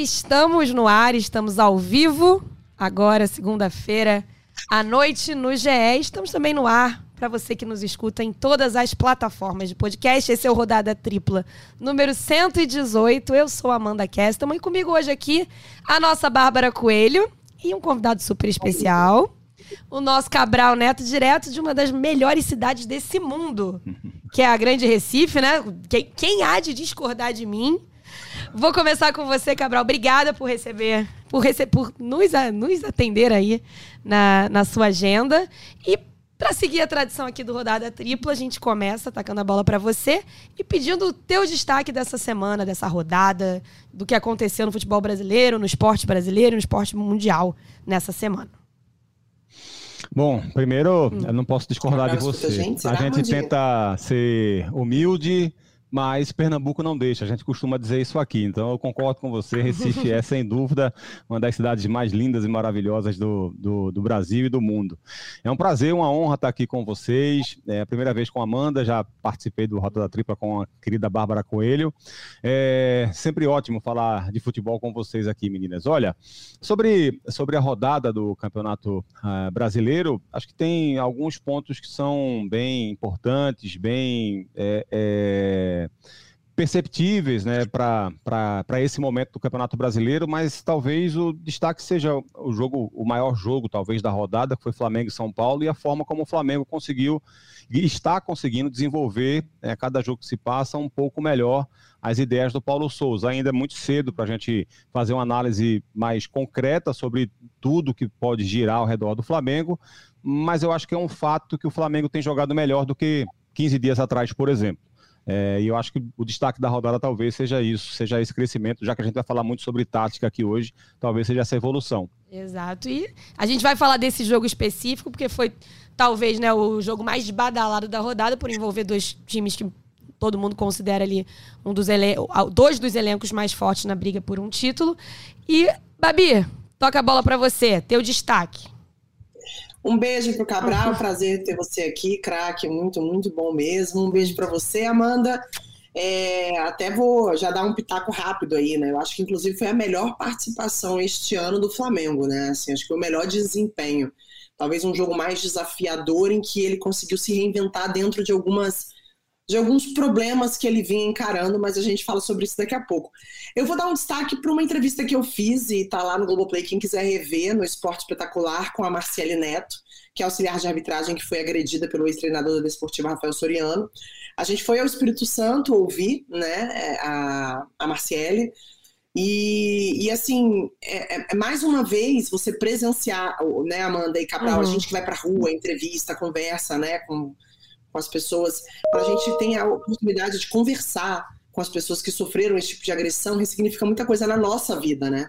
Estamos no ar, estamos ao vivo, agora, segunda-feira, à noite, no GE. Estamos também no ar para você que nos escuta em todas as plataformas de podcast. Esse é o Rodada Tripla número 118. Eu sou Amanda Kestelman e comigo hoje aqui a nossa Bárbara Coelho e um convidado super especial. O nosso Cabral Neto, direto de uma das melhores cidades desse mundo, que é a Grande Recife, né? Quem há de discordar de mim? Vou começar com você, Cabral. Obrigada por receber, por, rece por nos, nos atender aí na, na sua agenda. E para seguir a tradição aqui do Rodada Tripla, a gente começa tacando a bola para você e pedindo o teu destaque dessa semana, dessa rodada, do que aconteceu no futebol brasileiro, no esporte brasileiro, no esporte mundial nessa semana. Bom, primeiro, hum. eu não posso discordar de você. Gente, a gente tenta ser humilde, mas Pernambuco não deixa, a gente costuma dizer isso aqui. Então eu concordo com você, Recife é sem dúvida uma das cidades mais lindas e maravilhosas do, do, do, Brasil e do mundo. É um prazer, uma honra estar aqui com vocês. É a primeira vez com a Amanda, já participei do Rota da Tripla com a querida Bárbara Coelho. É sempre ótimo falar de futebol com vocês aqui, meninas. Olha, sobre, sobre a rodada do Campeonato uh, Brasileiro, acho que tem alguns pontos que são bem importantes, bem. É, é perceptíveis né, para esse momento do Campeonato Brasileiro, mas talvez o destaque seja o jogo, o maior jogo, talvez, da rodada, que foi Flamengo e São Paulo, e a forma como o Flamengo conseguiu e está conseguindo desenvolver né, cada jogo que se passa um pouco melhor as ideias do Paulo Souza. Ainda é muito cedo para a gente fazer uma análise mais concreta sobre tudo que pode girar ao redor do Flamengo, mas eu acho que é um fato que o Flamengo tem jogado melhor do que 15 dias atrás, por exemplo. É, e eu acho que o destaque da rodada talvez seja isso, seja esse crescimento, já que a gente vai falar muito sobre tática aqui hoje, talvez seja essa evolução. Exato. E a gente vai falar desse jogo específico, porque foi talvez né, o jogo mais badalado da rodada, por envolver dois times que todo mundo considera ali um dos dois dos elencos mais fortes na briga por um título. E, Babi, toca a bola para você, teu destaque. Um beijo pro Cabral, prazer ter você aqui, craque, muito, muito bom mesmo. Um beijo para você, Amanda. É, até vou já dar um pitaco rápido aí, né? Eu acho que inclusive foi a melhor participação este ano do Flamengo, né? Assim, acho que foi o melhor desempenho. Talvez um jogo mais desafiador em que ele conseguiu se reinventar dentro de algumas de alguns problemas que ele vinha encarando, mas a gente fala sobre isso daqui a pouco. Eu vou dar um destaque para uma entrevista que eu fiz e está lá no Globoplay, quem quiser rever, no Esporte Espetacular, com a Marciele Neto, que é auxiliar de arbitragem que foi agredida pelo ex-treinador da Desportiva Rafael Soriano. A gente foi ao Espírito Santo ouvir né, a, a Marciele, e, e, assim, é, é, é, mais uma vez você presenciar, né, Amanda e Cabral, uhum. a gente que vai para rua, entrevista, conversa, né, com com as pessoas, para a gente ter a oportunidade de conversar com as pessoas que sofreram esse tipo de agressão, ressignifica muita coisa na nossa vida, né?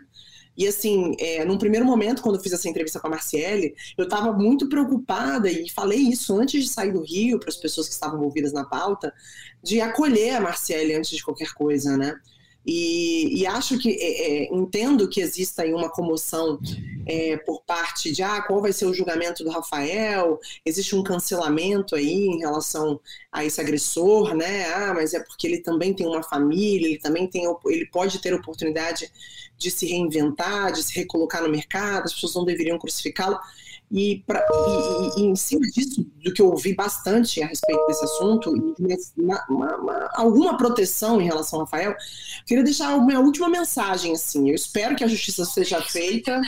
E assim, é, num primeiro momento, quando eu fiz essa entrevista com a Marciele, eu estava muito preocupada e falei isso antes de sair do Rio para as pessoas que estavam envolvidas na pauta, de acolher a Marciele antes de qualquer coisa, né? E, e, acho que é, é, entendo que exista aí uma comoção é, por parte de ah, qual vai ser o julgamento do Rafael, existe um cancelamento aí em relação a esse agressor, né? Ah, mas é porque ele também tem uma família, ele também tem ele pode ter oportunidade de se reinventar, de se recolocar no mercado, as pessoas não deveriam crucificá-lo. E, pra, e, e, em cima disso, do que eu ouvi bastante a respeito desse assunto, e uma, uma, uma, alguma proteção em relação ao Rafael, queria deixar a minha última mensagem, assim, eu espero que a justiça seja feita...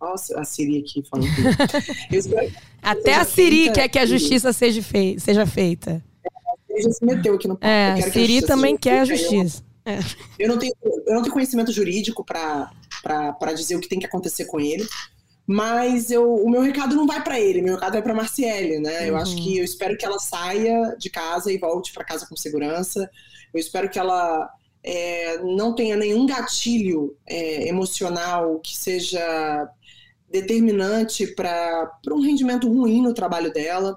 Nossa, a Siri aqui falando. Até a Siri quer que a justiça seja, fei seja feita. Ele já se meteu aqui no É, a Siri também quer a justiça. Eu, é. eu, não tenho, eu não tenho conhecimento jurídico para dizer o que tem que acontecer com ele, mas eu, o meu recado não vai para ele, meu recado vai para Marciele, né? Uhum. Eu acho que eu espero que ela saia de casa e volte para casa com segurança. Eu espero que ela é, não tenha nenhum gatilho é, emocional que seja determinante para um rendimento ruim no trabalho dela,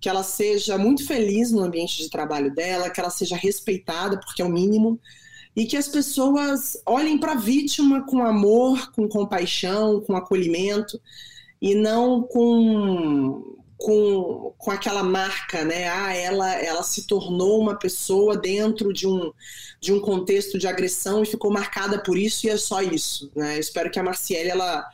que ela seja muito feliz no ambiente de trabalho dela, que ela seja respeitada, porque é o mínimo e que as pessoas olhem para a vítima com amor, com compaixão, com acolhimento e não com, com, com aquela marca, né? Ah, ela, ela se tornou uma pessoa dentro de um, de um contexto de agressão e ficou marcada por isso e é só isso, né? Eu espero que a Marciele, ela,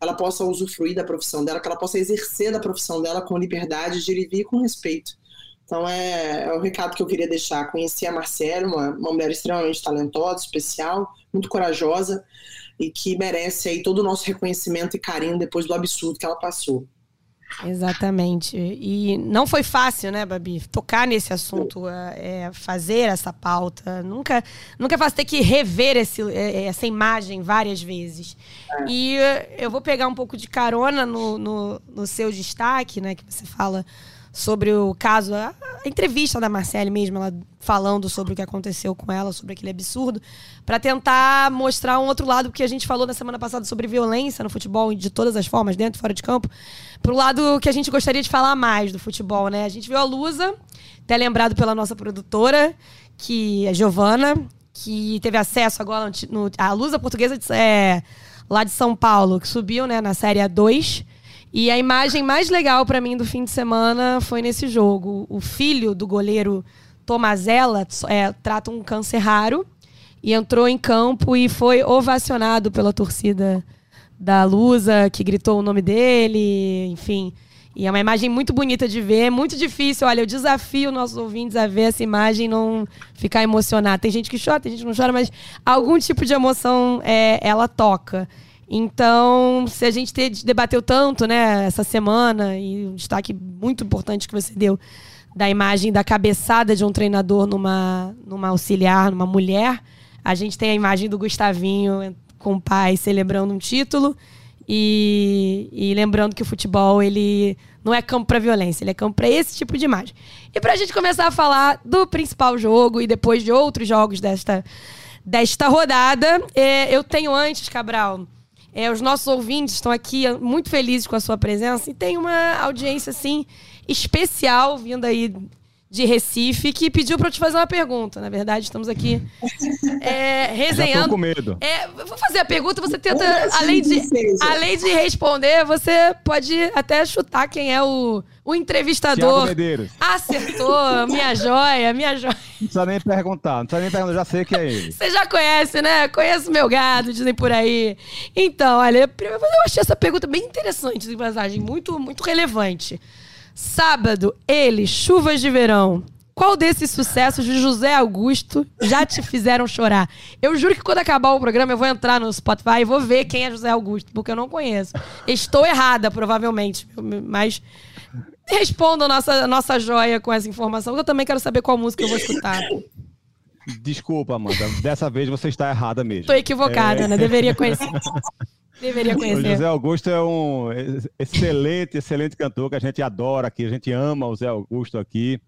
ela possa usufruir da profissão dela, que ela possa exercer da profissão dela com liberdade, de vir com respeito. Então é, é, o recado que eu queria deixar. Conheci a Marcele, uma, uma mulher extremamente talentosa, especial, muito corajosa e que merece aí todo o nosso reconhecimento e carinho depois do absurdo que ela passou. Exatamente. E não foi fácil, né, Babi? Tocar nesse assunto, é, fazer essa pauta. Nunca, nunca é fácil ter que rever esse, é, essa imagem várias vezes. É. E eu vou pegar um pouco de carona no, no, no seu destaque, né, que você fala sobre o caso, a, entrevista da Marcele mesmo, ela falando sobre o que aconteceu com ela, sobre aquele absurdo, para tentar mostrar um outro lado, porque a gente falou na semana passada sobre violência no futebol, de todas as formas, dentro e fora de campo, pro lado que a gente gostaria de falar mais do futebol, né? A gente viu a Lusa, até lembrado pela nossa produtora, que é Giovana, que teve acesso agora no, a Lusa portuguesa é, lá de São Paulo, que subiu né, na Série A2 e a imagem mais legal para mim do fim de semana foi nesse jogo. O filho do goleiro Tomazella é, trata um câncer raro e entrou em campo e foi ovacionado pela torcida da Lusa, que gritou o nome dele, enfim. E é uma imagem muito bonita de ver, muito difícil. Olha, eu desafio nossos ouvintes a ver essa imagem e não ficar emocionado. Tem gente que chora, tem gente que não chora, mas algum tipo de emoção é, ela toca. Então, se a gente ter, debateu tanto, né, essa semana, e um destaque muito importante que você deu da imagem da cabeçada de um treinador numa, numa auxiliar, numa mulher, a gente tem a imagem do Gustavinho com o pai celebrando um título e, e lembrando que o futebol ele não é campo para violência, ele é campo para esse tipo de imagem. E para a gente começar a falar do principal jogo e depois de outros jogos desta, desta rodada, é, eu tenho antes, Cabral, é, os nossos ouvintes estão aqui muito felizes com a sua presença. E tem uma audiência assim especial vindo aí de Recife que pediu para eu te fazer uma pergunta. Na verdade, estamos aqui é, resenhando. Já tô com medo. É, vou fazer a pergunta, você tenta, além de, além de responder, você pode até chutar quem é o, o entrevistador. Medeiros. Acertou, minha joia, minha joia. Não precisa nem perguntar, não precisa nem perguntar, já sei que é ele. Você já conhece, né? Conheço meu gado, dizem por aí. Então, olha, eu achei essa pergunta bem interessante, de passagem, muito, muito relevante. Sábado, ele, Chuvas de Verão. Qual desses sucessos de José Augusto já te fizeram chorar? Eu juro que quando acabar o programa eu vou entrar no Spotify e vou ver quem é José Augusto, porque eu não conheço. Estou errada, provavelmente, mas respondam nossa, nossa joia com essa informação, eu também quero saber qual música eu vou escutar. Desculpa, Amanda. Dessa vez você está errada mesmo. Estou equivocada, é... né? Deveria conhecer. Deveria conhecer. O José Augusto é um excelente, excelente cantor que a gente adora aqui, a gente ama o José Augusto aqui.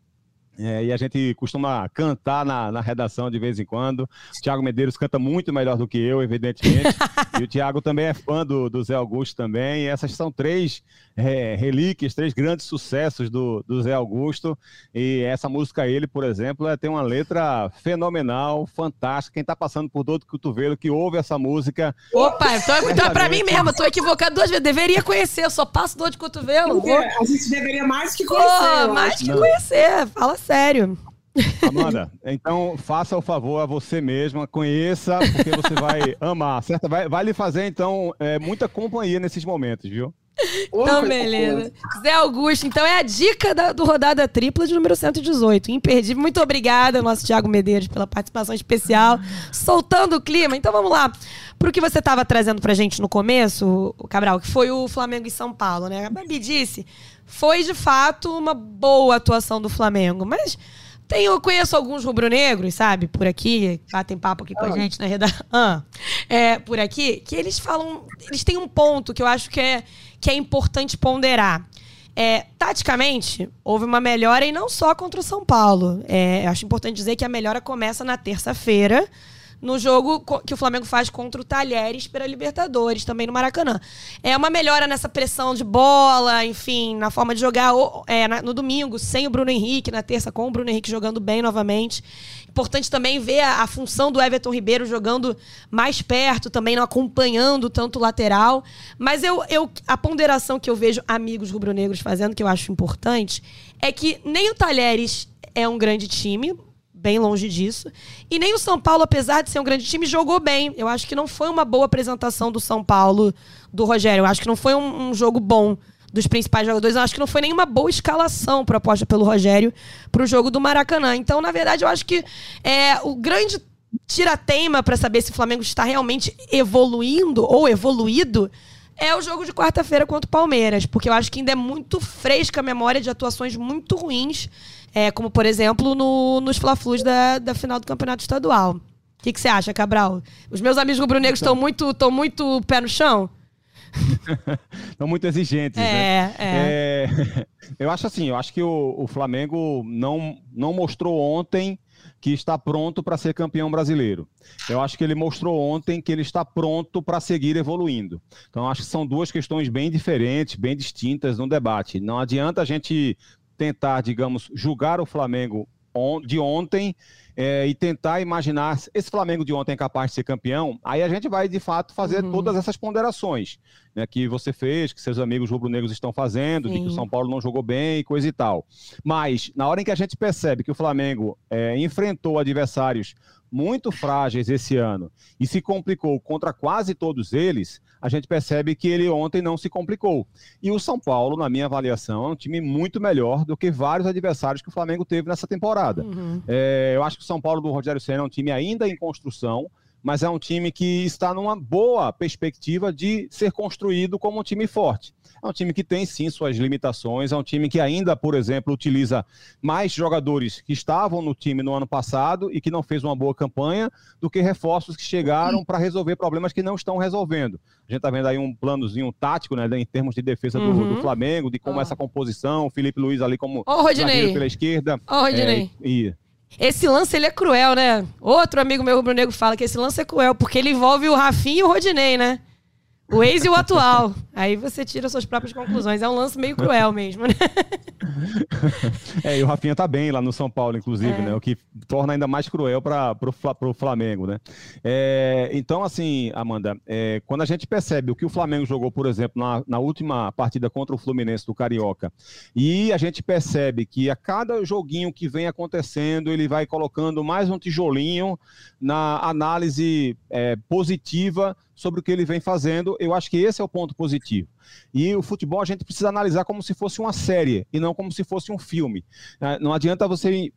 É, e a gente costuma cantar na, na, redação de vez em quando. O Tiago Medeiros canta muito melhor do que eu, evidentemente. e o Tiago também é fã do, do Zé Augusto também. E essas são três é, relíquias, três grandes sucessos do, do Zé Augusto. E essa música, ele, por exemplo, é, tem uma letra fenomenal, fantástica. Quem está passando por dor do cotovelo, que ouve essa música. Opa, então, é para mim mesmo, estou equivocado duas vezes. Deveria conhecer, eu só passo dor de cotovelo. A gente deveria mais que conhecer. Oh, mais que Não. conhecer, fala sério. Amanda, então faça o favor a você mesma, conheça, porque você vai amar, certo? Vai, vai lhe fazer, então, é, muita companhia nesses momentos, viu? Então, beleza. Zé Augusto, então é a dica da, do Rodada Tripla de número 118. Imperdível. Muito obrigada, nosso Thiago Medeiros, pela participação especial, soltando o clima. Então vamos lá. Pro que você estava trazendo pra gente no começo, o Cabral, que foi o Flamengo e São Paulo, né? A Babi disse, foi de fato uma boa atuação do Flamengo, mas tem, eu conheço alguns rubro-negros, sabe, por aqui, batem papo aqui com a gente na redação, ah, é, por aqui, que eles falam, eles têm um ponto que eu acho que é, que é importante ponderar. É, taticamente, houve uma melhora e não só contra o São Paulo. É, acho importante dizer que a melhora começa na terça-feira, no jogo que o Flamengo faz contra o Talheres pela Libertadores, também no Maracanã. É uma melhora nessa pressão de bola, enfim, na forma de jogar é, no domingo, sem o Bruno Henrique, na terça com o Bruno Henrique jogando bem novamente. Importante também ver a, a função do Everton Ribeiro jogando mais perto, também não acompanhando tanto o lateral. Mas eu, eu, a ponderação que eu vejo amigos rubro-negros fazendo, que eu acho importante, é que nem o Talheres é um grande time, bem longe disso. E nem o São Paulo, apesar de ser um grande time, jogou bem. Eu acho que não foi uma boa apresentação do São Paulo, do Rogério. Eu acho que não foi um, um jogo bom dos principais jogadores. Eu acho que não foi nenhuma boa escalação proposta pelo Rogério para o jogo do Maracanã. Então, na verdade, eu acho que é, o grande tira-teima para saber se o Flamengo está realmente evoluindo ou evoluído é o jogo de quarta-feira contra o Palmeiras, porque eu acho que ainda é muito fresca a memória de atuações muito ruins é, como, por exemplo, no, nos Fla-Flus da, da final do Campeonato Estadual. O que, você acha, Cabral? Os meus amigos rubro-negros estão então... muito, tão muito pé no chão? Estão muito exigentes, né? é, né? É. É, eu acho assim, eu acho que o, o Flamengo não, não mostrou ontem que está pronto para ser campeão brasileiro. Eu acho que ele mostrou ontem que ele está pronto para seguir evoluindo. Então, acho que são duas questões bem diferentes, bem distintas no debate. Não adianta a gente tentar, digamos, julgar o Flamengo de ontem é, e tentar imaginar esse Flamengo de ontem é capaz de ser campeão, aí a gente vai de fato fazer uhum. todas essas ponderações né, que você fez, que seus amigos rubro-negros estão fazendo, Sim. de que o São Paulo não jogou bem e coisa e tal. Mas na hora em que a gente percebe que o Flamengo é, enfrentou adversários muito frágeis esse ano e se complicou contra quase todos eles, a gente percebe que ele ontem não se complicou. E o São Paulo, na minha avaliação, é um time muito melhor do que vários adversários que o Flamengo teve nessa temporada. Uhum. É, eu acho que o São Paulo do Rogério Senna é um time ainda em construção, mas é um time que está numa boa perspectiva de ser construído como um time forte. É um time que tem sim suas limitações, é um time que ainda, por exemplo, utiliza mais jogadores que estavam no time no ano passado e que não fez uma boa campanha do que reforços que chegaram para resolver problemas que não estão resolvendo. A gente está vendo aí um planozinho tático, né, em termos de defesa do, uhum. do Flamengo, de como oh. essa composição, Felipe Luiz ali como oh, pela esquerda. Oh, Rodinei. É, e, esse lance ele é cruel, né? Outro amigo meu rubro-negro fala que esse lance é cruel, porque ele envolve o Rafinha e o Rodinei, né? O ex e o atual. Aí você tira suas próprias conclusões. É um lance meio cruel mesmo, né? É, e o Rafinha tá bem lá no São Paulo, inclusive, é. né? O que torna ainda mais cruel para o Flamengo, né? É, então, assim, Amanda, é, quando a gente percebe o que o Flamengo jogou, por exemplo, na, na última partida contra o Fluminense do Carioca, e a gente percebe que a cada joguinho que vem acontecendo, ele vai colocando mais um tijolinho na análise é, positiva sobre o que ele vem fazendo. Eu acho que esse é o ponto positivo. E o futebol a gente precisa analisar como se fosse uma série e não como se fosse um filme. É, não adianta você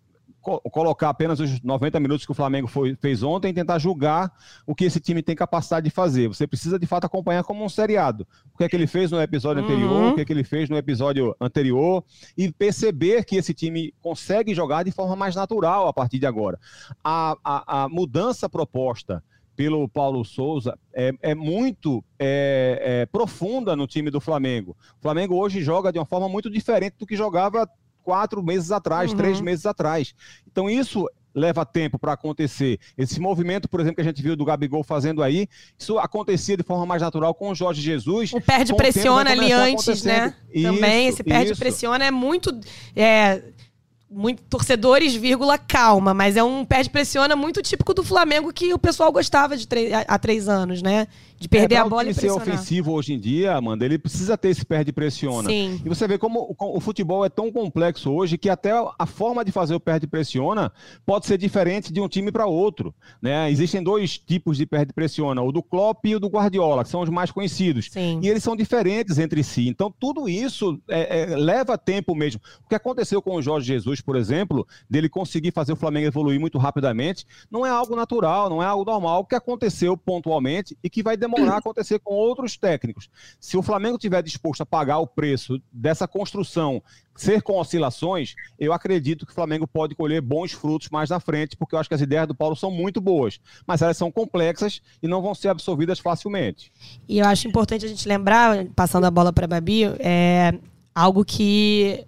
colocar apenas os 90 minutos que o Flamengo foi, fez ontem e tentar julgar o que esse time tem capacidade de fazer. Você precisa, de fato, acompanhar como um seriado. O que é que ele fez no episódio uhum. anterior, o que é que ele fez no episódio anterior, e perceber que esse time consegue jogar de forma mais natural a partir de agora. A, a, a mudança proposta pelo Paulo Souza é, é muito é, é, profunda no time do Flamengo. O Flamengo hoje joga de uma forma muito diferente do que jogava quatro meses atrás, uhum. três meses atrás. Então isso leva tempo para acontecer. Esse movimento, por exemplo, que a gente viu do Gabigol fazendo aí, isso acontecia de forma mais natural com o Jorge Jesus. O perde pressiona ali antes, né? Isso, Também esse perde pressiona é muito é, muito torcedores, vírgula, calma, mas é um perde pressiona muito típico do Flamengo que o pessoal gostava de há três anos, né? De perder é, a bola e pressionar. ser ofensivo hoje em dia, Amanda, ele precisa ter esse perde pressiona. Sim. E você vê como o, o, futebol é tão complexo hoje que até a forma de fazer o perde pressiona pode ser diferente de um time para outro, né? Existem dois tipos de perde pressiona, o do Klopp e o do Guardiola, que são os mais conhecidos. Sim. E eles são diferentes entre si. Então tudo isso é, é, leva tempo mesmo. O que aconteceu com o Jorge Jesus, por exemplo, dele conseguir fazer o Flamengo evoluir muito rapidamente, não é algo natural, não é algo normal, que aconteceu pontualmente e que vai demorar a acontecer com outros técnicos. Se o Flamengo tiver disposto a pagar o preço dessa construção, ser com oscilações, eu acredito que o Flamengo pode colher bons frutos mais na frente, porque eu acho que as ideias do Paulo são muito boas, mas elas são complexas e não vão ser absorvidas facilmente. E eu acho importante a gente lembrar, passando a bola para a Babi, é algo que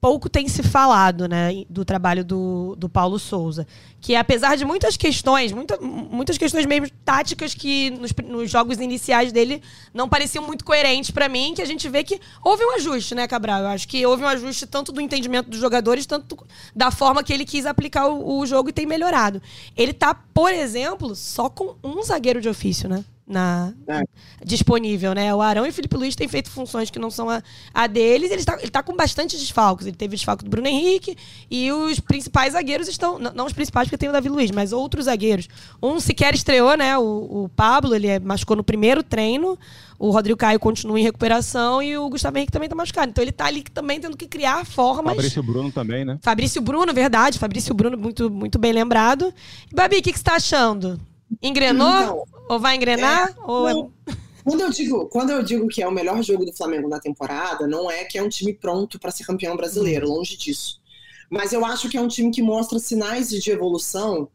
pouco tem se falado, né, do trabalho do, do Paulo Souza. Que apesar de muitas questões, muita, muitas questões mesmo táticas que nos, nos jogos iniciais dele não pareciam muito coerentes para mim, que a gente vê que houve um ajuste, né, Cabral? Eu acho que houve um ajuste tanto do entendimento dos jogadores, tanto da forma que ele quis aplicar o, o jogo e tem melhorado. Ele tá, por exemplo, só com um zagueiro de ofício, né? Na, é. disponível, né? O Arão e o Felipe Luiz têm feito funções que não são a, a deles. Ele está ele tá com bastante desfalques. Ele teve o desfalque do Bruno Henrique e os principais zagueiros estão. Não, não os principais, porque tem o Davi Luiz, mas outros zagueiros. Um sequer estreou, né? O, o Pablo, ele é, machucou no primeiro treino. O Rodrigo Caio continua em recuperação e o Gustavo Henrique também está machucado. Então ele está ali também tendo que criar formas. Fabrício Bruno também, né? Fabrício Bruno, verdade. Fabrício Bruno, muito, muito bem lembrado. E, Babi, o que, que você está achando? Engrenou? Não, ou vai engrenar? É, ou é... Quando eu, digo, quando eu digo que é o melhor jogo do Flamengo na temporada, não é que é um time pronto para ser campeão brasileiro, longe disso. Mas eu acho que é um time que mostra sinais de evolução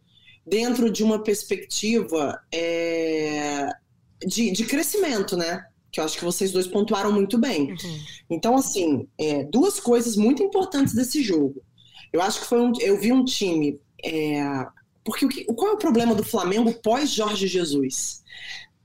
dentro de uma perspectiva é, de, de crescimento, né? Que eu acho que vocês dois pontuaram muito bem. Uhum. Então, assim, é, duas coisas muito importantes desse jogo. Eu acho que foi um. Eu vi um time é, porque o que, qual é o problema do Flamengo pós Jorge Jesus?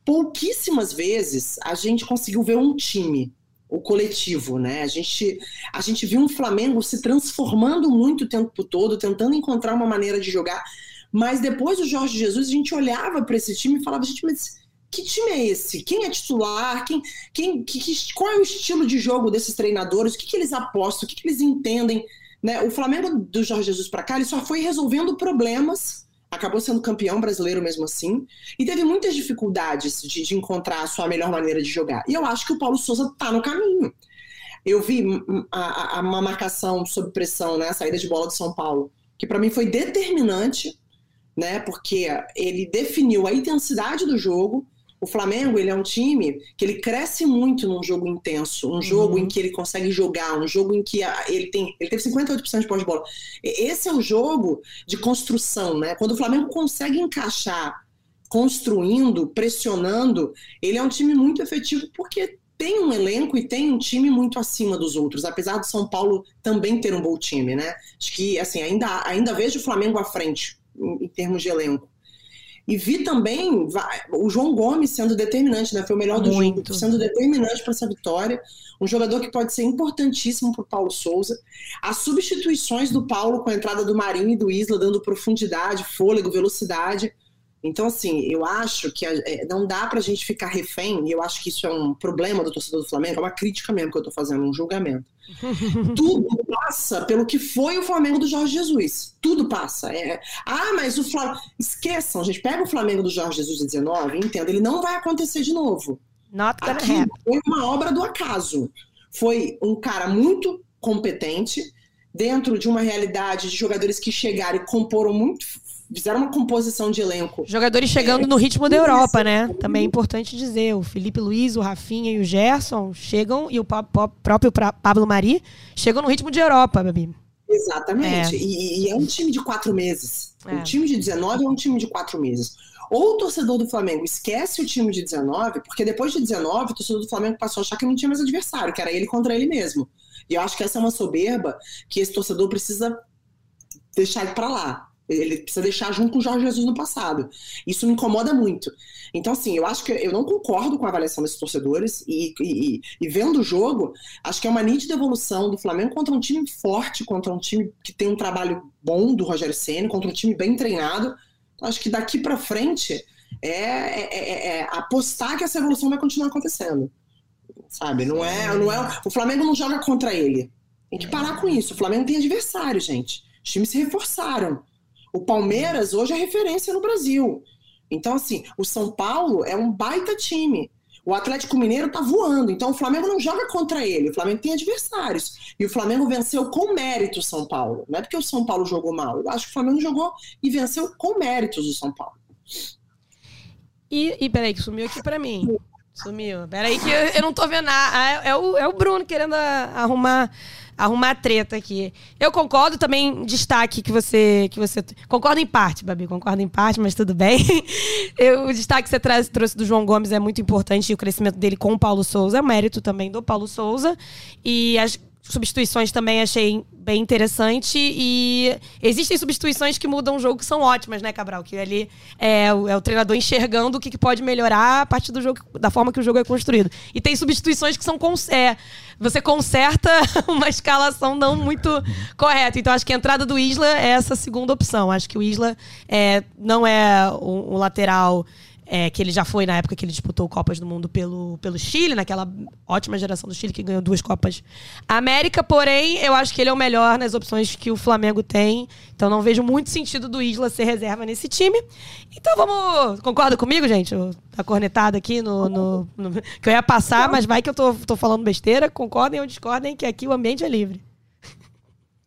Pouquíssimas vezes a gente conseguiu ver um time, o coletivo, né? A gente, a gente viu um Flamengo se transformando muito o tempo todo, tentando encontrar uma maneira de jogar. Mas depois do Jorge Jesus, a gente olhava para esse time e falava, gente, mas que time é esse? Quem é titular? Quem, quem, que, qual é o estilo de jogo desses treinadores? O que, que eles apostam? O que, que eles entendem? Né? O Flamengo do Jorge Jesus para cá, ele só foi resolvendo problemas acabou sendo campeão brasileiro mesmo assim, e teve muitas dificuldades de, de, encontrar a sua melhor maneira de jogar. E eu acho que o Paulo Souza está no caminho. Eu vi a, a, uma marcação sob pressão, né, a saída de bola do São Paulo, que para mim foi determinante, né, porque ele definiu a intensidade do jogo, o Flamengo, ele é um time que ele cresce muito num jogo intenso, um jogo uhum. em que ele consegue jogar, um jogo em que ele tem, ele teve 58% de pós de bola. Esse é um jogo de construção, né? Quando o Flamengo consegue encaixar construindo, pressionando, ele é um time muito efetivo porque tem um elenco e tem um time muito acima dos outros, apesar do São Paulo também ter um bom time, né? Acho que assim, ainda ainda vejo o Flamengo à frente em, em termos de elenco. E vi também o João Gomes sendo determinante, né? Foi o melhor do Muito. jogo, sendo determinante para essa vitória. Um jogador que pode ser importantíssimo para o Paulo Souza. As substituições do Paulo com a entrada do Marinho e do Isla, dando profundidade, fôlego, velocidade. Então, assim, eu acho que é, não dá para a gente ficar refém, e eu acho que isso é um problema do torcedor do Flamengo, é uma crítica mesmo que eu estou fazendo, um julgamento. Tudo passa pelo que foi o Flamengo do Jorge Jesus. Tudo passa. É... Ah, mas o Flamengo. Esqueçam, a gente pega o Flamengo do Jorge Jesus de 19 e entenda, ele não vai acontecer de novo. Not Aqui foi uma obra do acaso. Foi um cara muito competente, dentro de uma realidade de jogadores que chegaram e comporam muito fizeram uma composição de elenco. Jogadores chegando é, no ritmo da Europa, né? Também é importante dizer. O Felipe Luiz, o Rafinha e o Gerson chegam, e o próprio Pablo Mari chegam no ritmo de Europa, Babi. Exatamente. É. E, e, é um time de quatro meses. É. O time de 19 é um time de quatro meses. Ou o torcedor do Flamengo esquece o time de 19, porque depois de 19, o torcedor do Flamengo passou a achar que não tinha mais adversário, que era ele contra ele mesmo. E eu acho que essa é uma soberba que esse torcedor precisa deixar para lá. Ele precisa deixar junto com o Jorge Jesus no passado. Isso me incomoda muito. Então, assim, eu acho que eu não concordo com a avaliação desses torcedores e, e, e, vendo o jogo, acho que é uma nítida evolução do Flamengo contra um time forte, contra um time que tem um trabalho bom do Rogério Senna, contra um time bem treinado. Então, acho que daqui para frente é, é, é, é, apostar que essa evolução vai continuar acontecendo. Sabe? Não é, não é. O Flamengo não joga contra ele. Tem que parar com isso. O Flamengo tem adversário, gente. Os times se reforçaram. O Palmeiras hoje é referência no Brasil. Então, assim, o São Paulo é um baita time. O Atlético Mineiro tá voando. Então, o Flamengo não joga contra ele. O Flamengo tem adversários. E o Flamengo venceu com mérito o São Paulo. Não é porque o São Paulo jogou mal. Eu acho que o Flamengo jogou e venceu com méritos o São Paulo. E, e peraí, que sumiu aqui para mim. Sumiu. Peraí, que eu, eu não tô vendo nada. É, é, o, é o Bruno querendo arrumar arrumar treta aqui. Eu concordo também, destaque que você. que você Concordo em parte, Babi, concordo em parte, mas tudo bem. Eu, o destaque que você traz, trouxe do João Gomes é muito importante e o crescimento dele com o Paulo Souza é mérito também do Paulo Souza. E as substituições também achei bem interessante. E existem substituições que mudam o jogo que são ótimas, né, Cabral? Que ali é o, é o treinador enxergando o que, que, pode melhorar a partir do jogo, da forma que o jogo é construído. E tem substituições que são. É, você conserta uma escalação não muito correta. Então, acho que a entrada do Isla é essa segunda opção. Acho que o Isla é, não é um, um lateral é, que ele já foi na época que ele disputou Copas do Mundo pelo, pelo Chile, naquela ótima geração do Chile que ganhou duas Copas América. Porém, eu acho que ele é o melhor nas opções que o Flamengo tem. Então não vejo muito sentido do Isla ser reserva nesse time. Então vamos. Concorda comigo, gente? Tá cornetada aqui no, no, no, que eu ia passar, mas vai que eu tô, tô falando besteira. Concordem ou discordem que aqui o ambiente é livre.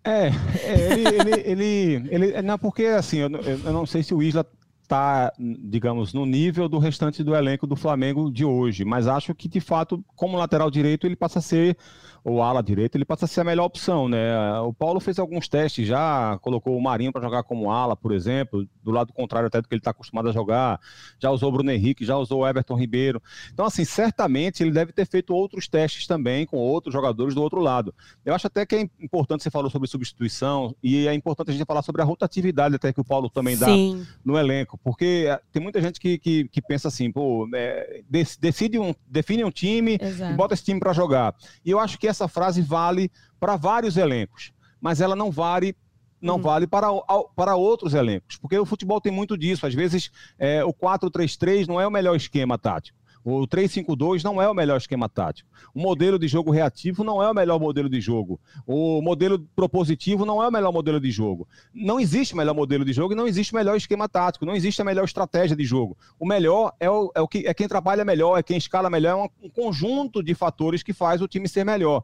É, é ele, ele, ele, ele, Não, porque assim, eu, eu não sei se o Isla está, digamos, no nível do restante do elenco do Flamengo de hoje, mas acho que, de fato, como lateral direito, ele passa a ser ou ala direito, ele passa a ser a melhor opção, né? O Paulo fez alguns testes já, colocou o Marinho para jogar como ala, por exemplo, do lado contrário até do que ele está acostumado a jogar, já usou o Bruno Henrique, já usou o Everton Ribeiro. Então, assim, certamente ele deve ter feito outros testes também com outros jogadores do outro lado. Eu acho até que é importante, você falou sobre substituição, e é importante a gente falar sobre a rotatividade até que o Paulo também dá Sim. no elenco, porque eh, tem muita gente que, que, que pensa assim, pô, é, decide um, define um time Exato. e bota esse time para jogar. E eu acho que essa frase vale para vários elencos, mas ela não vale não uhum. vale para, para outros elencos, porque o futebol tem muito disso. Às vezes, é, o 4-3-3 não é o melhor esquema tático. O 3-5-2 não é o melhor esquema tático. O modelo de jogo reativo não é o melhor modelo de jogo. O modelo propositivo não é o melhor modelo de jogo. Não existe melhor modelo de jogo e não existe melhor esquema tático. Não existe a melhor estratégia de jogo. O melhor é, o, é, o que, é quem trabalha melhor, é quem escala melhor. É um, um conjunto de fatores que faz o time ser melhor.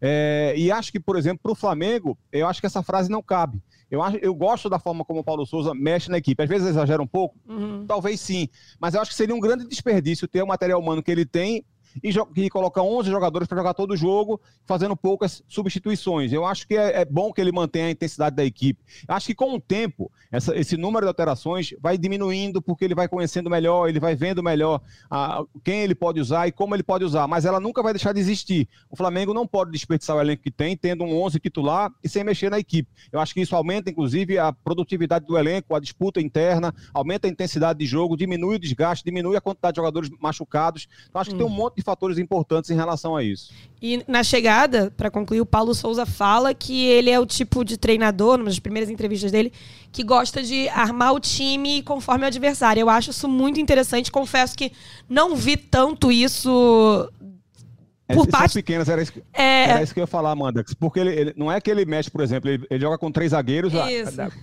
É, e acho que, por exemplo, para o Flamengo, eu acho que essa frase não cabe. Eu, acho, eu gosto da forma como o Paulo Souza mexe na equipe. Às vezes exagera um pouco, uhum. talvez sim. Mas eu acho que seria um grande desperdício ter o material humano que ele tem e, e coloca 11 jogadores para jogar todo o jogo, fazendo poucas substituições. Eu acho que é, é, bom que ele mantenha a intensidade da equipe. Acho que com o tempo, essa, esse número de alterações vai diminuindo, porque ele vai conhecendo melhor, ele vai vendo melhor a, quem ele pode usar e como ele pode usar. Mas ela nunca vai deixar de existir. O Flamengo não pode desperdiçar o elenco que tem, tendo um 11 titular e sem mexer na equipe. Eu acho que isso aumenta, inclusive, a produtividade do elenco, a disputa interna, aumenta a intensidade de jogo, diminui o desgaste, diminui a quantidade de jogadores machucados. Então, acho que hum. tem um monte de fatores importantes em relação a isso. E na chegada, para concluir, o Paulo Souza fala que ele é o tipo de treinador, numa das primeiras entrevistas dele, que gosta de armar o time conforme o adversário. Eu acho isso muito interessante. Confesso que não vi tanto isso por parte... pequenas, era isso, que, é... era isso que eu ia falar, Amanda. Porque ele, ele, não é que ele mexe, por exemplo, ele, ele joga com três zagueiros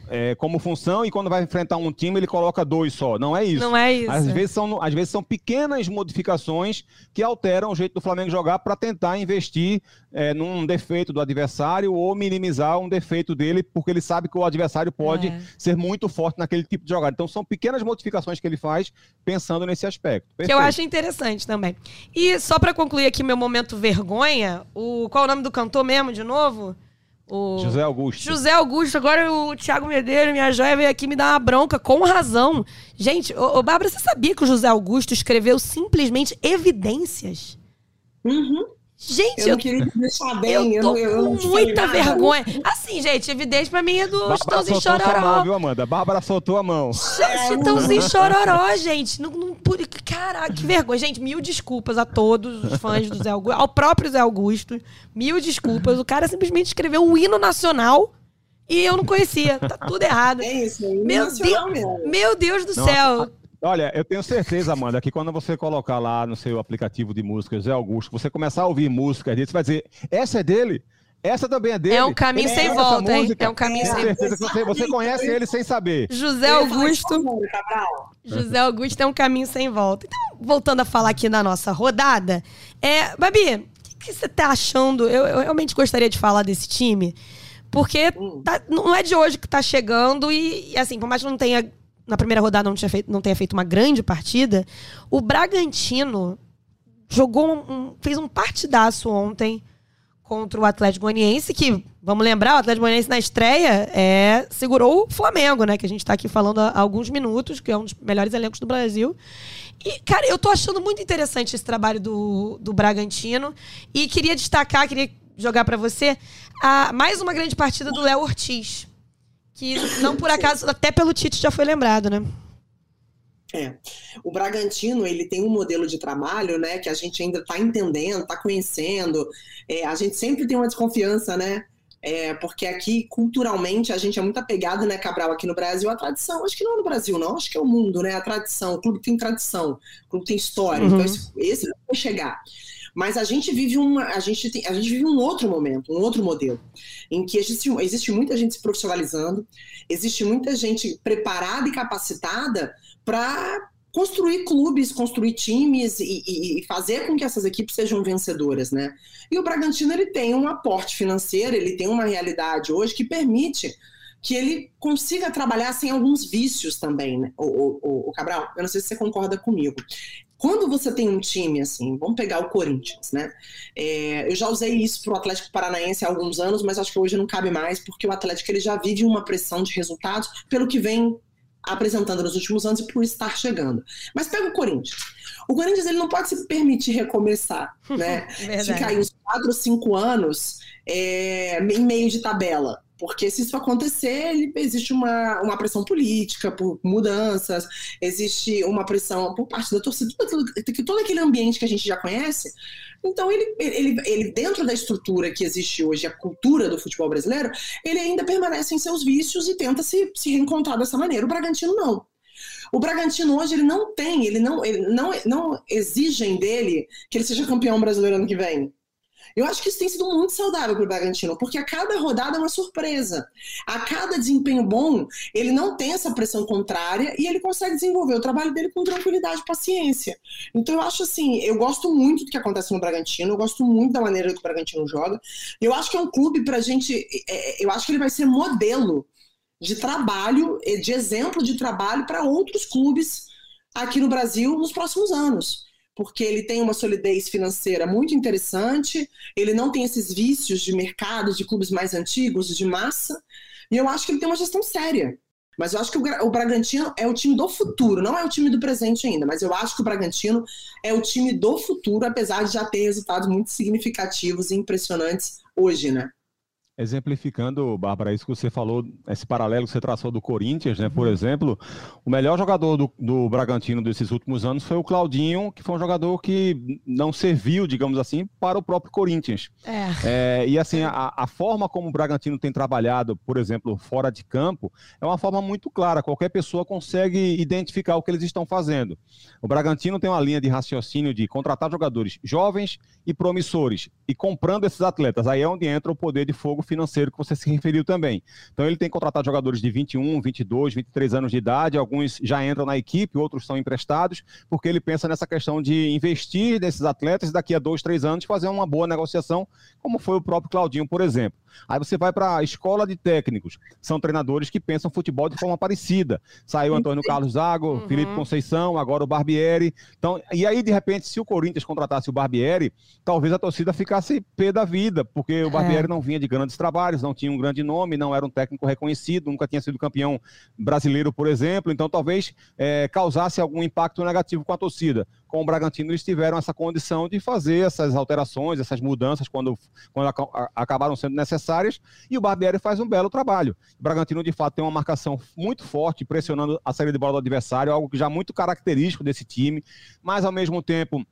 é, como função e quando vai enfrentar um time ele coloca dois só. Não é isso. Não é isso. Às vezes são, às vezes são pequenas modificações que alteram o jeito do Flamengo jogar para tentar investir é, num defeito do adversário ou minimizar um defeito dele, porque ele sabe que o adversário pode é. ser muito forte naquele tipo de jogada. Então são pequenas modificações que ele faz pensando nesse aspecto. Perfeito. Que eu acho interessante também. E só para concluir aqui meu momento momento vergonha, o qual é o nome do cantor mesmo, de novo? O... José Augusto. José Augusto, agora o Thiago Medeiros, minha joia, veio aqui me dar uma bronca, com razão. Gente, ô, ô Bárbara, você sabia que o José Augusto escreveu simplesmente evidências? Uhum. Gente, eu, eu queria deixar bem. Eu tô eu, eu, com muita vergonha. Assim, gente, evidente pra mim é do Estãozinho Chororó. Mão, viu, Amanda? Bárbara soltou a mão. Gente, Estãozinho Chororó, gente. Não, não, caraca, que vergonha. Gente, mil desculpas a todos os fãs do Zé Augusto, ao próprio Zé Augusto. Mil desculpas. O cara simplesmente escreveu um hino nacional e eu não conhecia. Tá tudo errado. É isso, é meu, Deus, meu Deus do céu. Olha, eu tenho certeza, Amanda, que quando você colocar lá no seu aplicativo de música Zé Augusto, você começar a ouvir música dele, você vai dizer, essa é dele? Essa também é dele. É um caminho sem volta, hein? É um caminho sem volta. certeza que você, você conhece ele sem saber. José Augusto. José Augusto é um caminho sem volta. Então, voltando a falar aqui na nossa rodada, é, Babi, o que, que, você tá achando? Eu, eu, realmente gostaria de falar desse time, porque hum. tá, não é de hoje que tá chegando e, e assim, por mais que não tenha na primeira rodada não, tinha feito, não tenha feito uma grande partida, o Bragantino jogou um, fez um partidaço ontem contra o Atlético Goianiense, que, vamos lembrar, o Atlético Goianiense na estreia é, segurou o Flamengo, né? Que a gente está aqui falando há alguns minutos, que é um dos melhores elencos do Brasil. E, cara, eu tô achando muito interessante esse trabalho do, do Bragantino. E queria destacar, queria jogar para você. A, mais uma grande partida do Léo Ortiz. Que não por acaso, até pelo Tite já foi lembrado, né? É. O Bragantino, ele tem um modelo de trabalho, né, que a gente ainda está entendendo, está conhecendo. É, a gente sempre tem uma desconfiança, né? É, porque aqui, culturalmente, a gente é muito apegado, né, Cabral, aqui no Brasil, a tradição. Acho que não é no Brasil, não. Acho que é o mundo, né? A tradição. O clube tem tradição, o clube tem história. Uhum. Então, esse, esse vai chegar. Mas a gente vive uma, a gente tem, a gente vive um outro momento, um outro modelo, em que existe, existe muita gente se profissionalizando, existe muita gente preparada e capacitada para construir clubes, construir times e, e, e, fazer com que essas equipes sejam vencedoras, né? E o Bragantino ele tem um aporte financeiro, ele tem uma realidade hoje que permite que ele consiga trabalhar sem alguns vícios também, né? O, o, o, Cabral, eu não sei se você concorda comigo. Quando você tem um time assim, vamos pegar o Corinthians, né? É, eu já usei isso para o Atlético Paranaense há alguns anos, mas acho que hoje não cabe mais, porque o Atlético ele já vive uma pressão de resultados pelo que vem apresentando nos últimos anos e por estar chegando. Mas pega o Corinthians. O Corinthians ele não pode se permitir recomeçar, né? Ficar aí uns 4 ou 5 anos é, em meio de tabela. Porque se isso acontecer, ele, existe uma, uma pressão política por mudanças, existe uma pressão por parte da torcida, todo, todo aquele ambiente que a gente já conhece. Então, ele, ele, ele, dentro da estrutura que existe hoje, a cultura do futebol brasileiro, ele ainda permanece em seus vícios e tenta se, se reencontrar dessa maneira. O Bragantino não. O Bragantino hoje ele não tem, ele não, ele não, não exigem dele que ele seja campeão brasileiro ano que vem. Eu acho que isso tem sido muito saudável para o Bragantino, porque a cada rodada é uma surpresa. A cada desempenho bom, ele não tem essa pressão contrária e ele consegue desenvolver o trabalho dele com tranquilidade e paciência. Então eu acho assim, eu gosto muito do que acontece no Bragantino, eu gosto muito da maneira que o Bragantino joga. Eu acho que é um clube para gente, é, é, eu acho que ele vai ser modelo de trabalho, de exemplo de trabalho para outros clubes aqui no Brasil nos próximos anos porque ele tem uma solidez financeira muito interessante, ele não tem esses vícios de mercado, de clubes mais antigos, de massa, e eu acho que ele tem uma gestão séria. Mas eu acho que o Bragantino é o time do futuro, não é o time do presente ainda, mas eu acho que o Bragantino é o time do futuro, apesar de já ter resultados muito significativos e impressionantes hoje, né? Exemplificando, Bárbara, isso que você falou, esse paralelo que você traçou do Corinthians, né? Por exemplo, o melhor jogador do, do Bragantino desses últimos anos foi o Claudinho, que foi um jogador que não serviu, digamos assim, para o próprio Corinthians. É. É, e assim, a, a, forma como o Bragantino tem trabalhado, por exemplo, fora de campo, é uma forma muito clara. Qualquer pessoa consegue identificar o que eles estão fazendo. O Bragantino tem uma linha de raciocínio de contratar jogadores jovens e promissores e comprando esses atletas. Aí é onde entra o poder de fogo financeiro que você se referiu também. Então ele tem contratado jogadores de 21, 22, 23 anos de idade, alguns já entram na equipe, outros são emprestados, porque ele pensa nessa questão de investir nesses atletas e daqui a dois, três anos fazer uma boa negociação, como foi o próprio Claudinho, por exemplo. Aí você vai para a escola de técnicos, são treinadores que pensam futebol de forma parecida. Saiu Antônio Carlos Zago, uhum. Felipe Conceição, agora o Barbieri. Então, e aí, de repente, se o Corinthians contratasse o Barbieri, talvez a torcida ficasse pé da vida, porque o Barbieri é. não vinha de grandes trabalhos, não tinha um grande nome, não era um técnico reconhecido, nunca tinha sido campeão brasileiro, por exemplo, então talvez é, causasse algum impacto negativo com a torcida. Com o Bragantino, eles tiveram essa condição de fazer essas alterações, essas mudanças, quando, quando acabaram sendo necessárias, e o Barbieri faz um belo trabalho. O Bragantino, de fato, tem uma marcação muito forte, pressionando a saída de bola do adversário, algo que já é muito característico desse time, mas ao mesmo tempo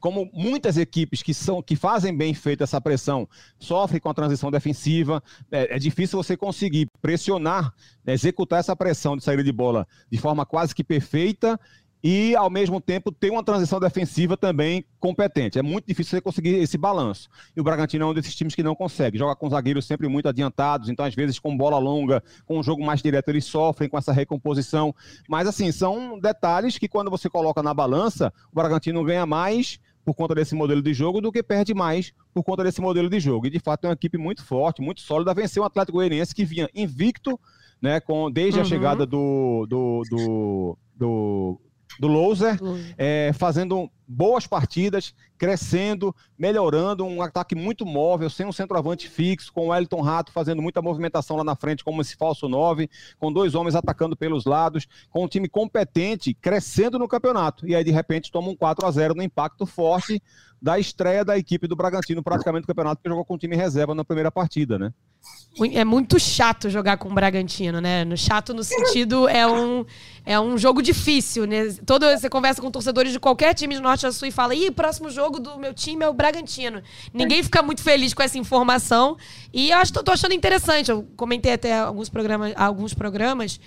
como muitas equipes que são que fazem bem feita essa pressão sofrem com a transição defensiva, é, é difícil você conseguir pressionar, né, executar essa pressão de saída de bola de forma quase que perfeita e, ao mesmo tempo, ter uma transição defensiva também competente. É muito difícil você conseguir esse balanço. E o Bragantino é um desses times que não consegue. Joga com zagueiros sempre muito adiantados, então, às vezes, com bola longa, com um jogo mais direto, eles sofrem com essa recomposição. Mas, assim, são detalhes que, quando você coloca na balança, o Bragantino ganha mais por conta desse modelo de jogo do que perde mais por conta desse modelo de jogo. E de fato é uma equipe muito forte, muito sólida, venceu o Atlético Goianiense que vinha invicto, né, com desde uhum. a chegada do, do, do, do do Loser, é, fazendo boas partidas, crescendo, melhorando, um ataque muito móvel, sem um centroavante fixo, com o Elton Rato fazendo muita movimentação lá na frente, como esse falso 9, com dois homens atacando pelos lados, com um time competente, crescendo no campeonato. E aí, de repente, toma um 4 a 0 no impacto forte da estreia da equipe do Bragantino, praticamente no campeonato, que jogou com o time reserva na primeira partida, né? É muito chato jogar com o Bragantino, né? No chato no sentido é um, é um jogo difícil, né? Todo, você conversa com torcedores de qualquer time do Norte da Sul e fala: "Ih, próximo jogo do meu time é o Bragantino". Ninguém fica muito feliz com essa informação e eu acho, tô achando interessante. Eu comentei até alguns programas, alguns programas